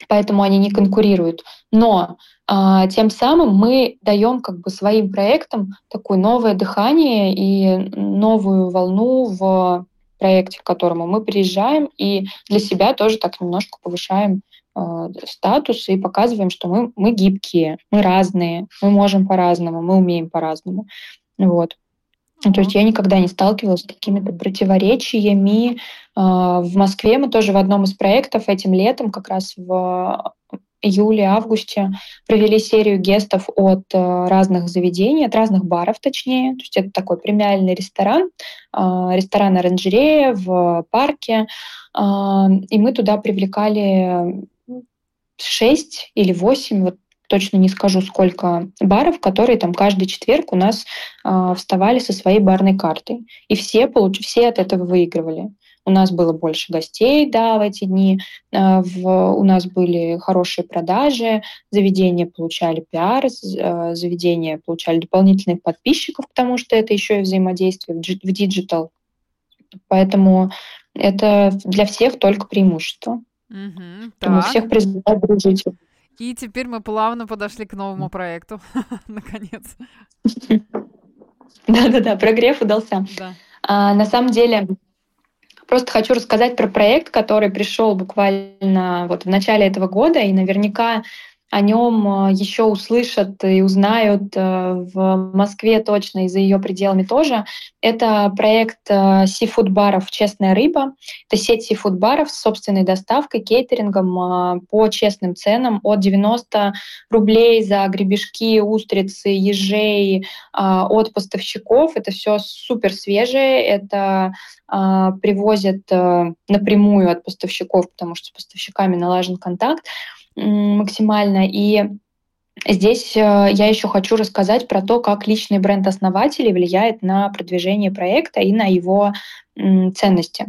поэтому они не конкурируют. Но э, тем самым мы даем как бы своим проектам такое новое дыхание и новую волну в проекте, к которому мы приезжаем, и для себя тоже так немножко повышаем статус и показываем, что мы, мы гибкие, мы разные, мы можем по-разному, мы умеем по-разному. Вот. То есть я никогда не сталкивалась с какими-то противоречиями. В Москве мы тоже в одном из проектов этим летом, как раз в июле-августе провели серию гестов от э, разных заведений, от разных баров точнее. То есть это такой премиальный ресторан, ресторан оранжерея в парке. И мы туда привлекали 6 или 8, вот точно не скажу, сколько баров, которые там каждый четверг у нас э, вставали со своей барной картой. И все, получ... все от этого выигрывали. У нас было больше гостей, да, в эти дни. А, в, у нас были хорошие продажи, заведения получали пиар, а, заведения получали дополнительных подписчиков, потому что это еще и взаимодействие в digital. Поэтому это для всех только преимущество. Угу, так. всех призываю дружить. И теперь мы плавно подошли к новому проекту, наконец. Да-да-да, прогрев удался. Да. А, на самом деле, Просто хочу рассказать про проект, который пришел буквально вот в начале этого года, и наверняка о нем э, еще услышат и узнают э, в Москве точно и за ее пределами тоже. Это проект э, сифуд-баров «Честная рыба». Это сеть сифуд-баров с собственной доставкой, кейтерингом по честным ценам от 90 рублей за гребешки, устрицы, ежей от поставщиков. Это все супер свежее, это привозят напрямую от поставщиков, потому что с поставщиками налажен контакт максимально. И здесь э, я еще хочу рассказать про то, как личный бренд основателей влияет на продвижение проекта и на его ценности.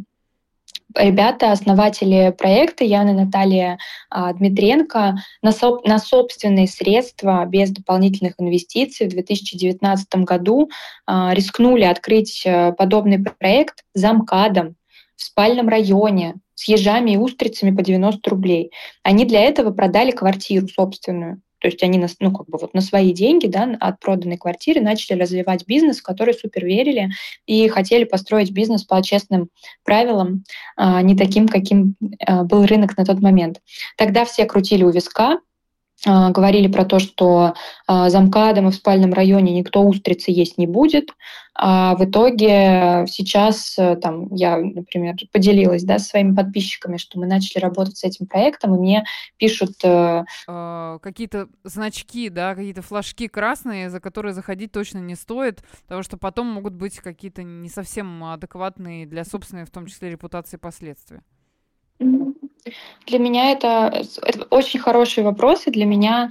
Ребята, основатели проекта Яна и Наталья а, Дмитренко на, соб- на собственные средства без дополнительных инвестиций в 2019 году а, рискнули открыть э, подобный проект за МКАДом в спальном районе с ежами и устрицами по 90 рублей. Они для этого продали квартиру собственную. То есть они ну, как бы вот на свои деньги да, от проданной квартиры начали развивать бизнес, в который супер верили и хотели построить бизнес по честным правилам, а, не таким, каким а, был рынок на тот момент. Тогда все крутили у виска, говорили про то, что а, за МКАДом и в спальном районе никто устрицы есть не будет. А в итоге сейчас э, там, я, например, поделилась да, с своими подписчиками, что мы начали работать с этим проектом, и мне пишут... Э, какие-то значки, да, какие-то флажки красные, за которые заходить точно не стоит, потому что потом могут быть какие-то не совсем адекватные для собственной, в том числе, репутации последствия. Для меня это, это очень хороший вопрос, и для меня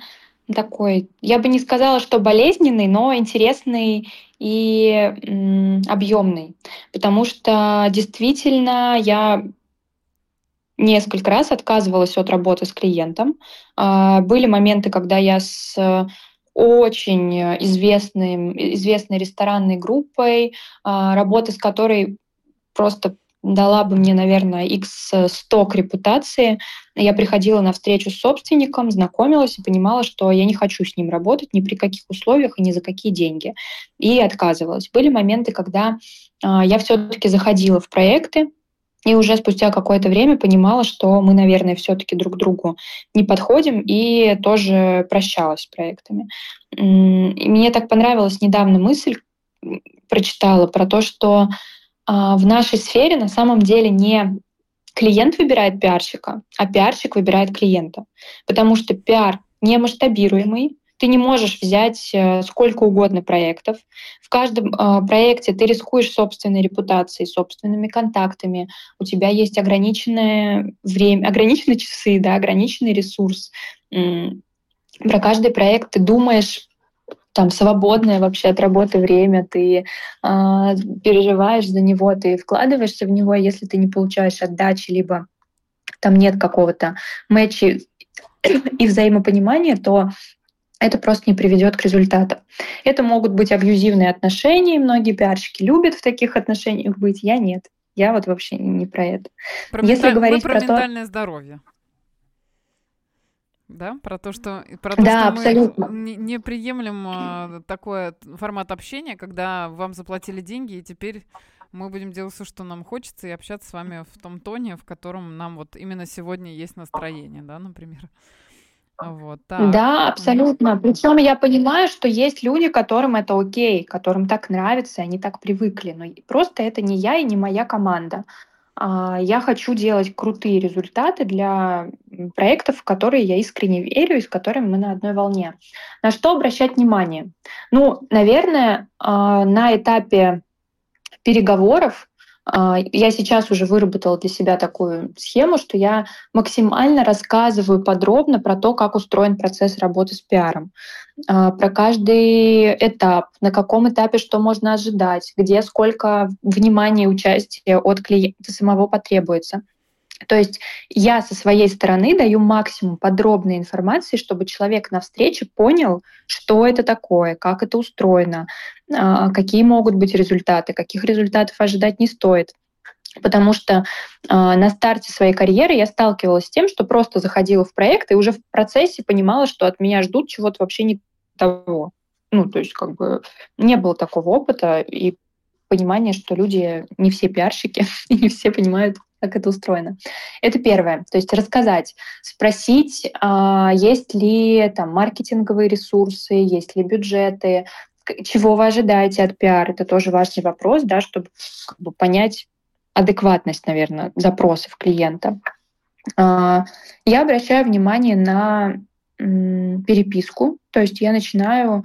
такой, я бы не сказала, что болезненный, но интересный и объемный, потому что действительно я несколько раз отказывалась от работы с клиентом. А, были моменты, когда я с очень известным, известной ресторанной группой, а, работа с которой просто дала бы мне, наверное, x100 к репутации. Я приходила на встречу с собственником, знакомилась и понимала, что я не хочу с ним работать ни при каких условиях и ни за какие деньги. И отказывалась. Были моменты, когда э, я все-таки заходила в проекты, и уже спустя какое-то время понимала, что мы, наверное, все-таки друг другу не подходим, и тоже прощалась с проектами. И мне так понравилась недавно мысль, прочитала про то, что а, в нашей сфере на самом деле не клиент выбирает пиарщика, а пиарщик выбирает клиента. Потому что пиар не масштабируемый, ты не можешь взять э, сколько угодно проектов. В каждом э, проекте ты рискуешь собственной репутацией, собственными контактами. У тебя есть ограниченное время, ограниченные часы, да, ограниченный ресурс. Про каждый проект ты думаешь там свободное вообще от работы время, ты э, переживаешь за него, ты вкладываешься в него, если ты не получаешь отдачи, либо там нет какого-то матча и взаимопонимания, то это просто не приведет к результатам. Это могут быть абьюзивные отношения, многие пиарщики любят в таких отношениях быть, я нет. Я вот вообще не про это. Про Если менталь... говорить Мы про, про ментальное то... здоровье. Да, про то, что, про то, да, что абсолютно. мы не, не приемлем а, такой формат общения, когда вам заплатили деньги, и теперь мы будем делать все, что нам хочется, и общаться с вами в том тоне, в котором нам вот именно сегодня есть настроение, да, например. Вот, так. Да, абсолютно. Причем я понимаю, что есть люди, которым это окей, которым так нравится, они так привыкли. Но просто это не я и не моя команда. А, я хочу делать крутые результаты для проектов, в которые я искренне верю и с которыми мы на одной волне. На что обращать внимание? Ну, наверное, а, на этапе переговоров я сейчас уже выработала для себя такую схему, что я максимально рассказываю подробно про то, как устроен процесс работы с пиаром, а, про каждый этап, на каком этапе что можно ожидать, где сколько внимания и участия от клиента самого потребуется. То есть я со своей стороны даю максимум подробной информации, чтобы человек на встрече понял, что это такое, как это устроено, а, какие могут быть результаты, каких результатов ожидать не стоит. Потому что э, на старте своей карьеры я сталкивалась с тем, что просто заходила в проект и уже в процессе понимала, что от меня ждут чего-то вообще не того. Ну, то есть как бы не было такого опыта и понимания, что люди не все пиарщики и не все понимают, как это устроено. Это первое. То есть рассказать, спросить, а, есть ли там маркетинговые ресурсы, есть ли бюджеты, чего вы ожидаете от пиар. Это тоже важный вопрос, да, чтобы как бы, понять адекватность, наверное, запросов клиента. А, я обращаю внимание на переписку, то есть я начинаю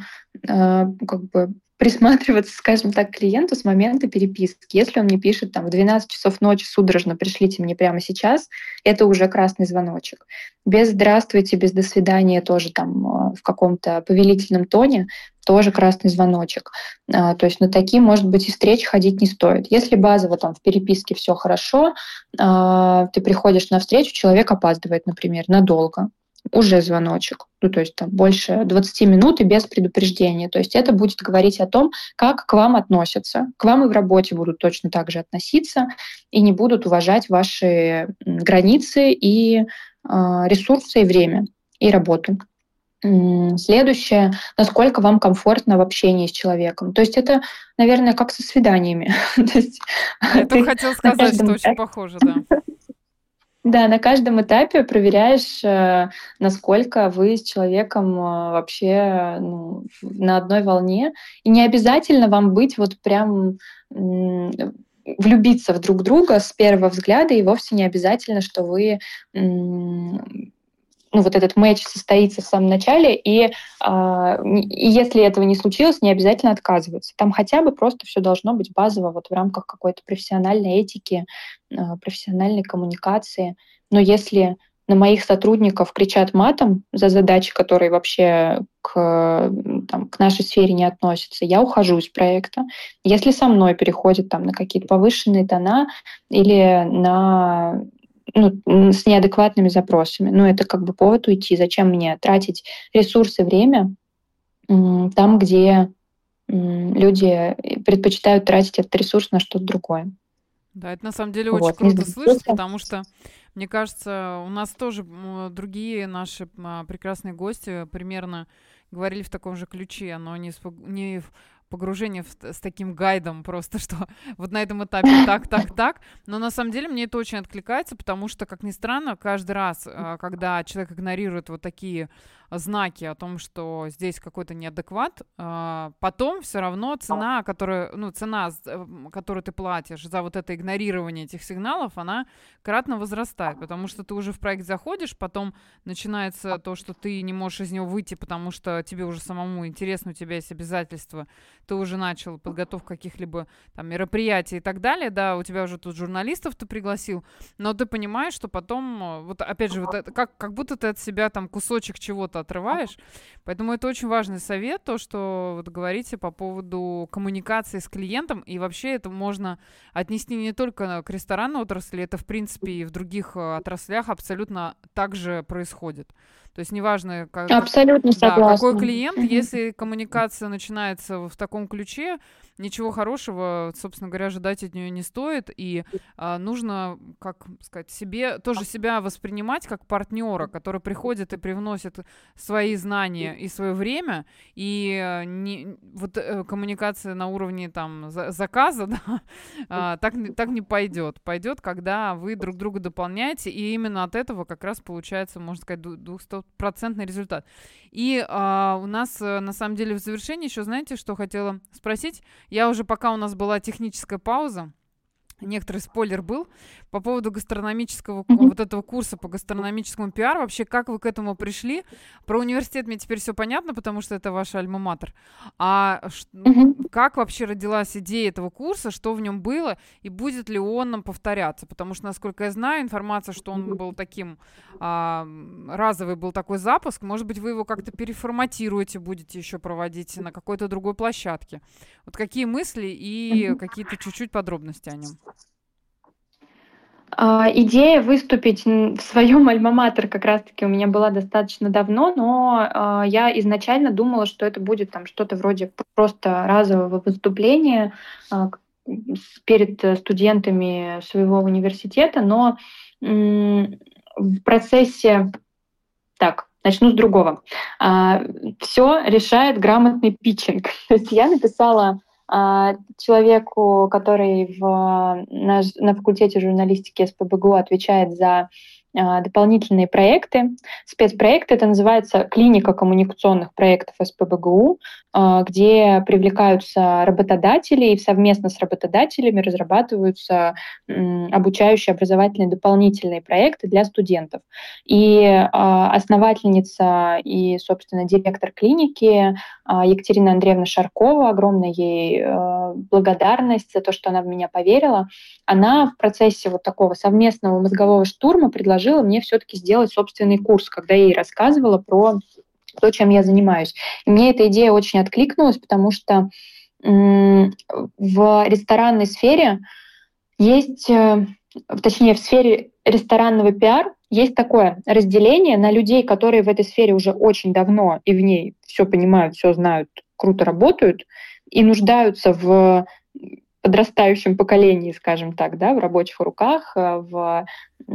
а, как бы присматриваться, скажем так, клиенту с момента переписки. Если он мне пишет там в 12 часов ночи судорожно пришлите мне прямо сейчас, это уже красный звоночек. Без здравствуйте, без до свидания тоже там э, в каком-то повелительном тоне тоже красный звоночек. А, то есть на такие, может быть, и встречи ходить не стоит. Если базово там в переписке все хорошо, а, ты приходишь на встречу, человек опаздывает, например, надолго уже звоночек. Ну, то есть там больше 20 минут и без предупреждения. То есть это будет говорить о том, как к вам относятся. К вам и в работе будут точно так же относиться и не будут уважать ваши границы и э, ресурсы, и время, и работу. Следующее, насколько вам комфортно в общении с человеком. То есть это, наверное, как со свиданиями. Я хотела сказать, что очень похоже, да. Да, на каждом этапе проверяешь, э, насколько вы с человеком э, вообще ну, на одной волне. И не обязательно вам быть вот прям влюбиться в друг друга с первого взгляда, и вовсе не обязательно, что вы ну, вот этот матч состоится в самом начале, и, э, и если этого не случилось, не обязательно отказываться. Там хотя бы просто все должно быть базово вот в рамках какой-то профессиональной этики, э, профессиональной коммуникации. Но если на моих сотрудников кричат матом за задачи, которые вообще к, там, к нашей сфере не относятся, я ухожу из проекта. Если со мной переходят там, на какие-то повышенные тона или на ну, с неадекватными запросами. Ну, это как бы повод уйти. Зачем мне тратить ресурсы, время там, где люди предпочитают тратить этот ресурс на что-то другое. Да, это на самом деле очень вот. круто слышать, потому что, мне кажется, у нас тоже другие наши а, прекрасные гости примерно говорили в таком же ключе, но не, не погружение в, с таким гайдом просто, что вот на этом этапе так, так, так. Но на самом деле мне это очень откликается, потому что, как ни странно, каждый раз, а, когда человек игнорирует вот такие знаки о том, что здесь какой-то неадекват, а, потом все равно цена, которая, ну, цена, которую ты платишь за вот это игнорирование этих сигналов, она кратно возрастает, потому что ты уже в проект заходишь, потом начинается то, что ты не можешь из него выйти, потому что тебе уже самому интересно, у тебя есть обязательства, ты уже начал подготовку каких-либо там мероприятий и так далее, да, у тебя уже тут журналистов ты пригласил, но ты понимаешь, что потом, э, вот опять же, вот это, как, как будто ты от себя там кусочек чего-то что отрываешь. Поэтому это очень важный совет, то, что вот говорите по поводу коммуникации с клиентом. И вообще это можно отнести не только к ресторанной отрасли, это, в принципе, и в других э, отраслях абсолютно так же происходит. То есть неважно, как, Абсолютно да, какой клиент, если коммуникация начинается в таком ключе, ничего хорошего, собственно говоря, ожидать от нее не стоит, и а, нужно, как сказать, себе тоже себя воспринимать как партнера, который приходит и привносит свои знания и свое время, и а, не, вот э, коммуникация на уровне там за, заказа, да, а, так, так не пойдет. Пойдет, когда вы друг друга дополняете, и именно от этого как раз получается, можно сказать, двухстопроцентный результат. И а, у нас э, на самом деле в завершении еще, знаете, что хотела спросить? Я уже, пока у нас была техническая пауза, некоторый спойлер был по поводу гастрономического mm-hmm. вот этого курса по гастрономическому пиар. Вообще, как вы к этому пришли? Про университет мне теперь все понятно, потому что это ваш альма-матер. А mm-hmm. как вообще родилась идея этого курса, что в нем было, и будет ли он нам повторяться? Потому что, насколько я знаю, информация, что он был таким а, разовый был такой запуск, может быть, вы его как-то переформатируете, будете еще проводить на какой-то другой площадке. Вот какие мысли и mm-hmm. какие-то чуть-чуть подробности о нем? А, идея выступить в своем альма-матер как раз-таки у меня была достаточно давно, но а, я изначально думала, что это будет там что-то вроде просто разового выступления а, перед студентами своего университета, но в процессе... Так, начну с другого. Все решает грамотный питчинг. То есть я написала человеку, который в, на, на факультете журналистики СПБГУ отвечает за а, дополнительные проекты, спецпроекты. Это называется клиника коммуникационных проектов СПБГУ, а, где привлекаются работодатели и совместно с работодателями разрабатываются обучающие образовательные дополнительные проекты для студентов. И а, основательница и, собственно, директор клиники Екатерина Андреевна Шаркова, огромная ей благодарность за то, что она в меня поверила, она в процессе вот такого совместного мозгового штурма предложила мне все-таки сделать собственный курс, когда я ей рассказывала про то, чем я занимаюсь. И мне эта идея очень откликнулась, потому что в ресторанной сфере есть, э, точнее, в сфере ресторанного пиар есть такое разделение на людей, которые в этой сфере уже очень давно и в ней все понимают, все знают, круто работают и нуждаются в подрастающем поколении, скажем так, да, в рабочих руках, э, в э,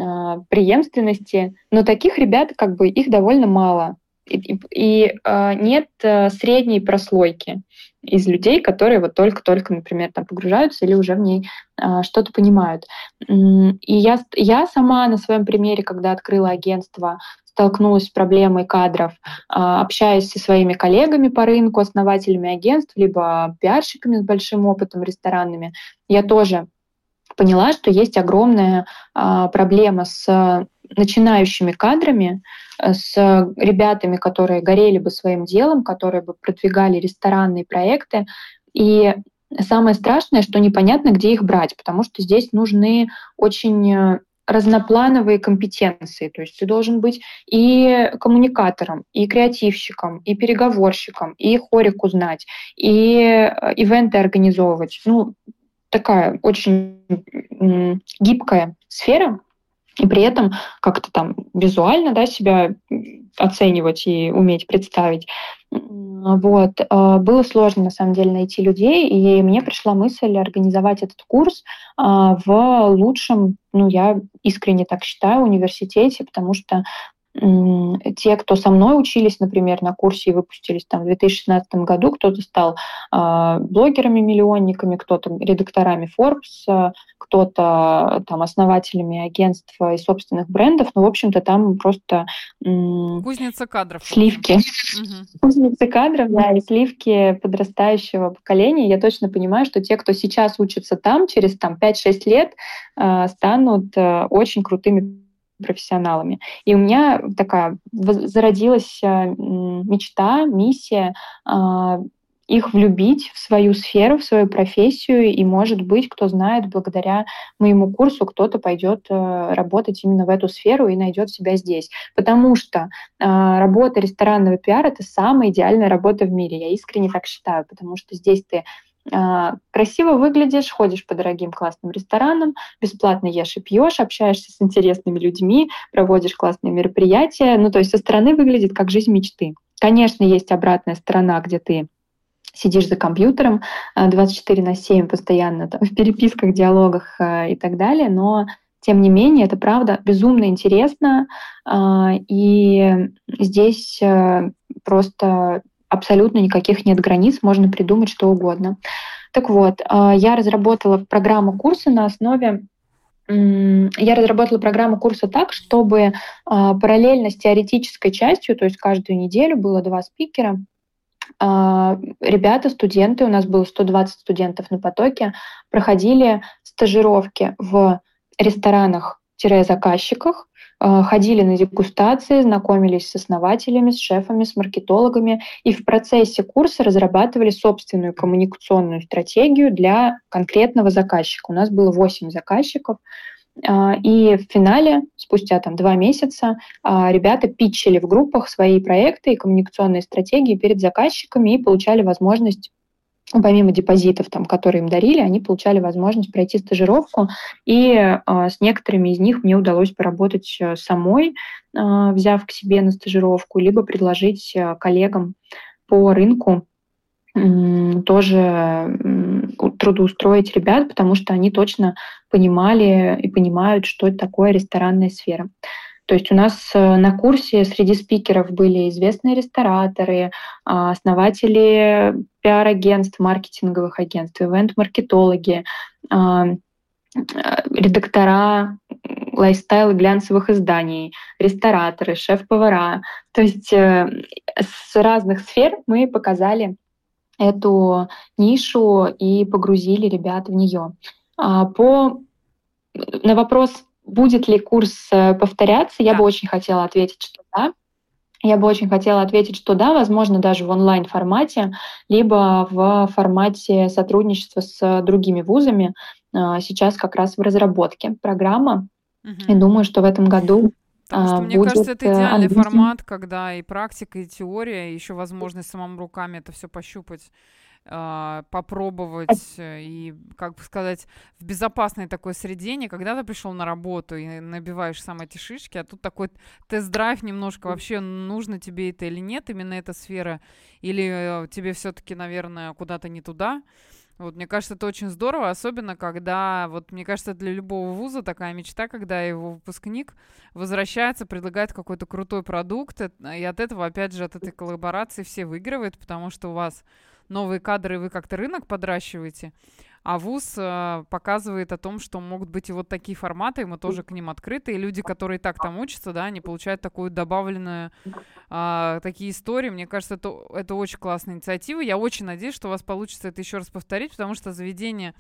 преемственности. Но таких ребят, как бы, их довольно мало. И, и, э, нет э, средней прослойки из людей, которые вот только-только, например, там погружаются или уже в ней э, что-то понимают. И я, я сама на своем примере, когда открыла агентство, столкнулась с проблемой кадров, а, общаясь со своими коллегами по рынку, основателями агентств, либо пиарщиками с большим опытом ресторанными, я тоже поняла, что есть огромная проблема с начинающими кадрами, с ребятами, которые горели бы своим делом, которые бы продвигали ресторанные проекты. И самое страшное, что непонятно, где их брать, потому что здесь нужны очень разноплановые компетенции. То есть ты должен быть и коммуникатором, и креативщиком, и переговорщиком, и хорику знать, и э, ивенты организовывать. Ну, такая очень гибкая сфера, и при этом как-то там визуально да, себя оценивать и уметь представить. Вот. Э, было сложно, на самом деле, найти людей, и мне пришла мысль организовать этот курс э, в лучшем, ну, я искренне так считаю, университете, потому что те, кто со мной учились, например, на курсе и выпустились там в 2016 году, кто-то стал э, блогерами-миллионниками, кто-то редакторами Forbes, э, кто-то там основателями агентства и собственных брендов. Ну, в общем-то, там просто... М- Кузница кадров. Сливки. Угу. Кузница кадров, да, и сливки подрастающего поколения. Я точно понимаю, что те, кто сейчас учится там, через там 5-6 лет э, станут э, очень крутыми профессионалами. И у меня такая зародилась э, мечта, миссия а, их влюбить в свою сферу, в свою профессию, и, может быть, кто знает, благодаря моему курсу кто-то пойдет э, работать именно в эту сферу и найдет себя здесь. Потому что э, работа ресторанного пиара — это самая идеальная работа в мире. Я искренне так считаю, потому что здесь ты красиво выглядишь, ходишь по дорогим классным ресторанам, бесплатно ешь и пьешь, общаешься с интересными людьми, проводишь классные мероприятия. Ну, то есть со стороны выглядит как жизнь мечты. Конечно, есть обратная сторона, где ты сидишь за компьютером 24 на 7 постоянно там, в переписках, диалогах и так далее, но тем не менее, это правда безумно интересно, и здесь э, просто абсолютно никаких нет границ, можно придумать что угодно. Так вот, а, я разработала программу курса на основе я разработала программу курса так, чтобы а, параллельно с теоретической частью, то есть каждую неделю было два спикера, а, ребята, студенты, у нас было 120 студентов на потоке, проходили стажировки в ресторанах-заказчиках, ходили на дегустации, знакомились с основателями, с шефами, с маркетологами и в процессе курса разрабатывали собственную коммуникационную стратегию для конкретного заказчика. У нас было 8 заказчиков, э, и в финале, спустя там два месяца, э, ребята питчили в группах свои проекты и коммуникационные стратегии перед заказчиками и получали возможность помимо депозитов, там, которые им дарили, они получали возможность пройти стажировку, и э, с некоторыми из них мне удалось поработать э, самой, э, взяв к себе на стажировку, либо предложить э, коллегам по рынку э, тоже трудоустроить ребят, потому что они точно понимали и понимают, что такое ресторанная сфера. То есть у нас э, на курсе среди спикеров были известные рестораторы, а, основатели пиар-агентств, маркетинговых агентств, ивент-маркетологи, а, редактора лайфстайл глянцевых изданий, рестораторы, шеф-повара. То есть э, с разных сфер мы показали эту нишу и погрузили ребят в нее. А, по на вопрос Будет ли курс э, повторяться? Я бы очень хотела ответить, что да. Я бы очень хотела ответить, что да, возможно, даже в онлайн-формате, либо в формате сотрудничества с другими вузами. А, сейчас как раз в разработке программа. Угу. И думаю, что в этом году Потому что, а, мне будет кажется, это э, идеальный английский. формат, когда и практика, и теория, и еще возможность самым руками это все пощупать. А, попробовать э, и, как бы сказать, в безопасной такой среде, не когда ты пришел на работу и набиваешь сам эти шишки, а тут такой тест-драйв немножко вообще нужно тебе это или нет, именно эта сфера, или э, тебе все-таки, наверное, куда-то не туда. Вот, мне кажется, это очень здорово, особенно когда, вот, мне кажется, для любого вуза такая мечта, когда его выпускник возвращается, предлагает какой-то крутой продукт, и от этого, опять же, от этой коллаборации все выигрывают, потому что у вас новые кадры, вы как-то рынок подращиваете, а ВУЗ э, показывает о том, что могут быть и вот такие форматы, и мы тоже к ним открыты, и люди, которые так там учатся, да, они получают такую добавленную, э, такие истории. Мне кажется, это, это очень классная инициатива. Я очень надеюсь, что у вас получится это еще раз повторить, потому что заведение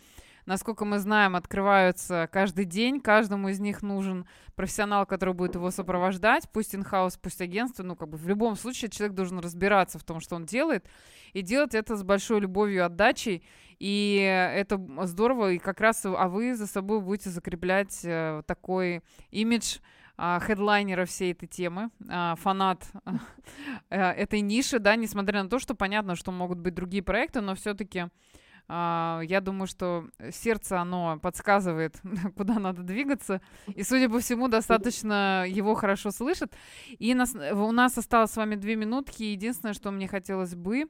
насколько мы знаем, открываются каждый день. Каждому из них нужен профессионал, который будет его сопровождать, пусть инхаус, пусть агентство. Ну, как бы в любом случае человек должен разбираться в том, что он делает, и делать это с большой любовью отдачей. И это здорово, и как раз, а вы за собой будете закреплять э, такой имидж, а, хедлайнера всей этой темы, а, фанат э, этой ниши, да, несмотря на то, что понятно, что могут быть другие проекты, но все-таки я думаю, что сердце, оно подсказывает, куда надо двигаться. И, судя по всему, достаточно его хорошо слышит. И нас, у нас осталось с вами две минутки. Единственное, что мне хотелось бы,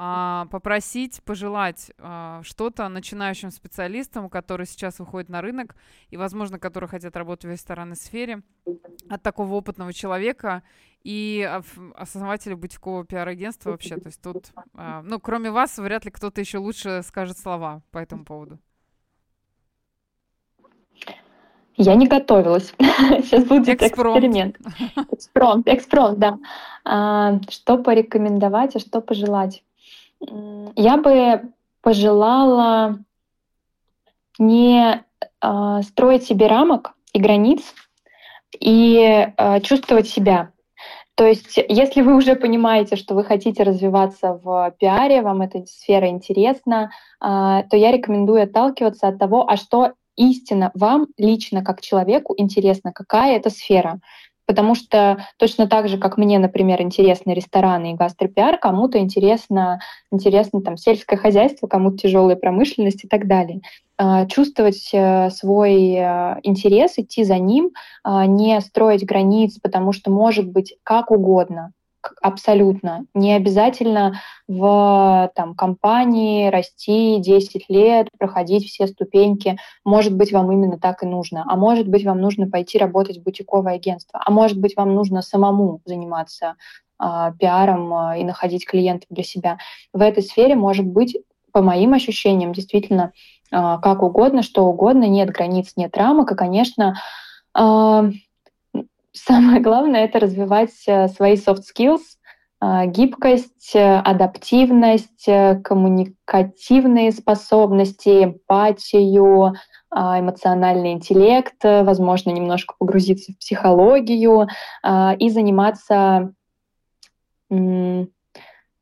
а, попросить, пожелать а, что-то начинающим специалистам, которые сейчас выходят на рынок и, возможно, которые хотят работать в ресторанной сфере, от такого опытного человека и основателя бутикового пиар-агентства вообще. То есть тут, а, ну, кроме вас, вряд ли кто-то еще лучше скажет слова по этому поводу. Я не готовилась. Сейчас будет экспромт. эксперимент. Экспромт, экспромт, да. А, что порекомендовать, а что пожелать? Я бы пожелала не э, строить себе рамок и границ и чувствовать себя. То есть, если вы уже понимаете, что вы хотите развиваться в пиаре, вам эта сфера интересна, э, то я рекомендую отталкиваться от того, а что истинно вам лично как человеку интересно, какая это сфера. Потому что точно так же, как мне, например, интересны рестораны и гастропиар, кому-то интересно, интересно там сельское хозяйство, кому-то тяжелая промышленность и так далее. А, чувствовать э, свой э, интерес, идти за ним, а, не строить границ, потому что может быть как угодно абсолютно. Не обязательно в там, компании расти 10 лет, проходить все ступеньки. Может быть, вам именно так и нужно. А может быть, вам нужно пойти работать в бутиковое агентство. А может быть, вам нужно самому заниматься э, пиаром э, и находить клиентов для себя. В этой сфере может быть, по моим ощущениям, действительно как угодно, что угодно, нет границ, нет рамок. И, конечно, э, Самое главное — это развивать э, свои soft skills, э, гибкость, э, адаптивность, коммуникативные способности, эмпатию, эмоциональный интеллект, возможно, немножко погрузиться в психологию и заниматься,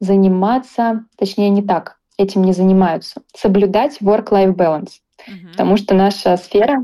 заниматься, точнее не так, этим не занимаются, соблюдать work-life balance. Mm-hmm. Потому что наша сфера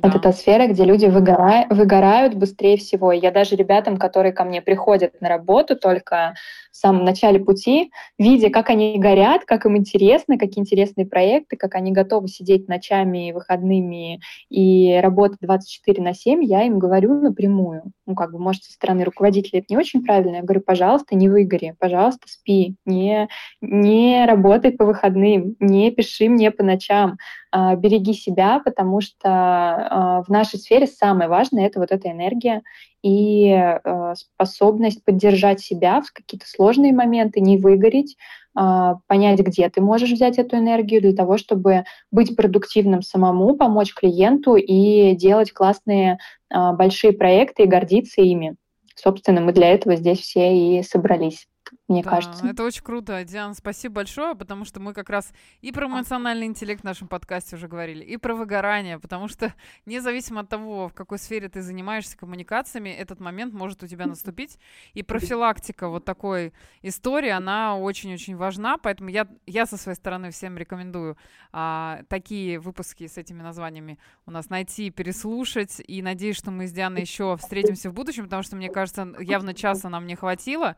да. Это та сфера, где люди выгорают, выгорают быстрее всего. Я даже ребятам, которые ко мне приходят на работу только в самом начале пути, видя, как они горят, как им интересно, какие интересные проекты, как они готовы сидеть ночами, выходными и работать 24 на 7, я им говорю напрямую. Ну, как бы, может, со стороны руководителя это не очень правильно. Я говорю, пожалуйста, не выгори, пожалуйста, спи, не, не работай по выходным, не пиши мне по ночам, а, береги себя, потому что в нашей сфере самое важное — это вот эта энергия, и э, способность поддержать себя в какие-то сложные моменты, не выгореть, э, понять, где ты можешь взять эту энергию для того, чтобы быть продуктивным самому, помочь клиенту и делать классные большие проекты и гордиться ими. Собственно, мы для этого здесь все и собрались мне да, кажется. Это очень круто, Диана, спасибо большое, потому что мы как раз и про эмоциональный интеллект в нашем подкасте уже говорили, и про выгорание, потому что независимо от того, в какой сфере ты занимаешься коммуникациями, этот момент может у тебя наступить. И профилактика вот такой истории, она очень-очень важна, поэтому я, я со своей стороны всем рекомендую а, такие выпуски с этими названиями у нас найти, переслушать, и надеюсь, что мы с Дианой еще встретимся в будущем, потому что, мне кажется, явно часа нам не хватило.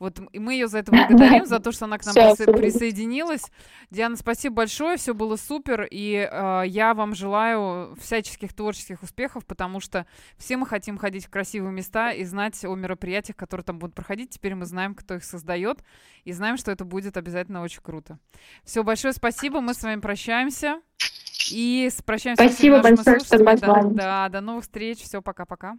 Вот и мы ее за это благодарим, за то, что она к нам присо- присоединилась. Диана, спасибо большое, все было супер, и э, я вам желаю всяческих творческих успехов, потому что все мы хотим ходить в красивые места и знать о мероприятиях, которые там будут проходить. Теперь мы знаем, кто их создает, и знаем, что это будет обязательно очень круто. Все, большое спасибо, мы с вами прощаемся. И прощаемся Спасибо большое, что да, да, до новых встреч. Все, пока-пока.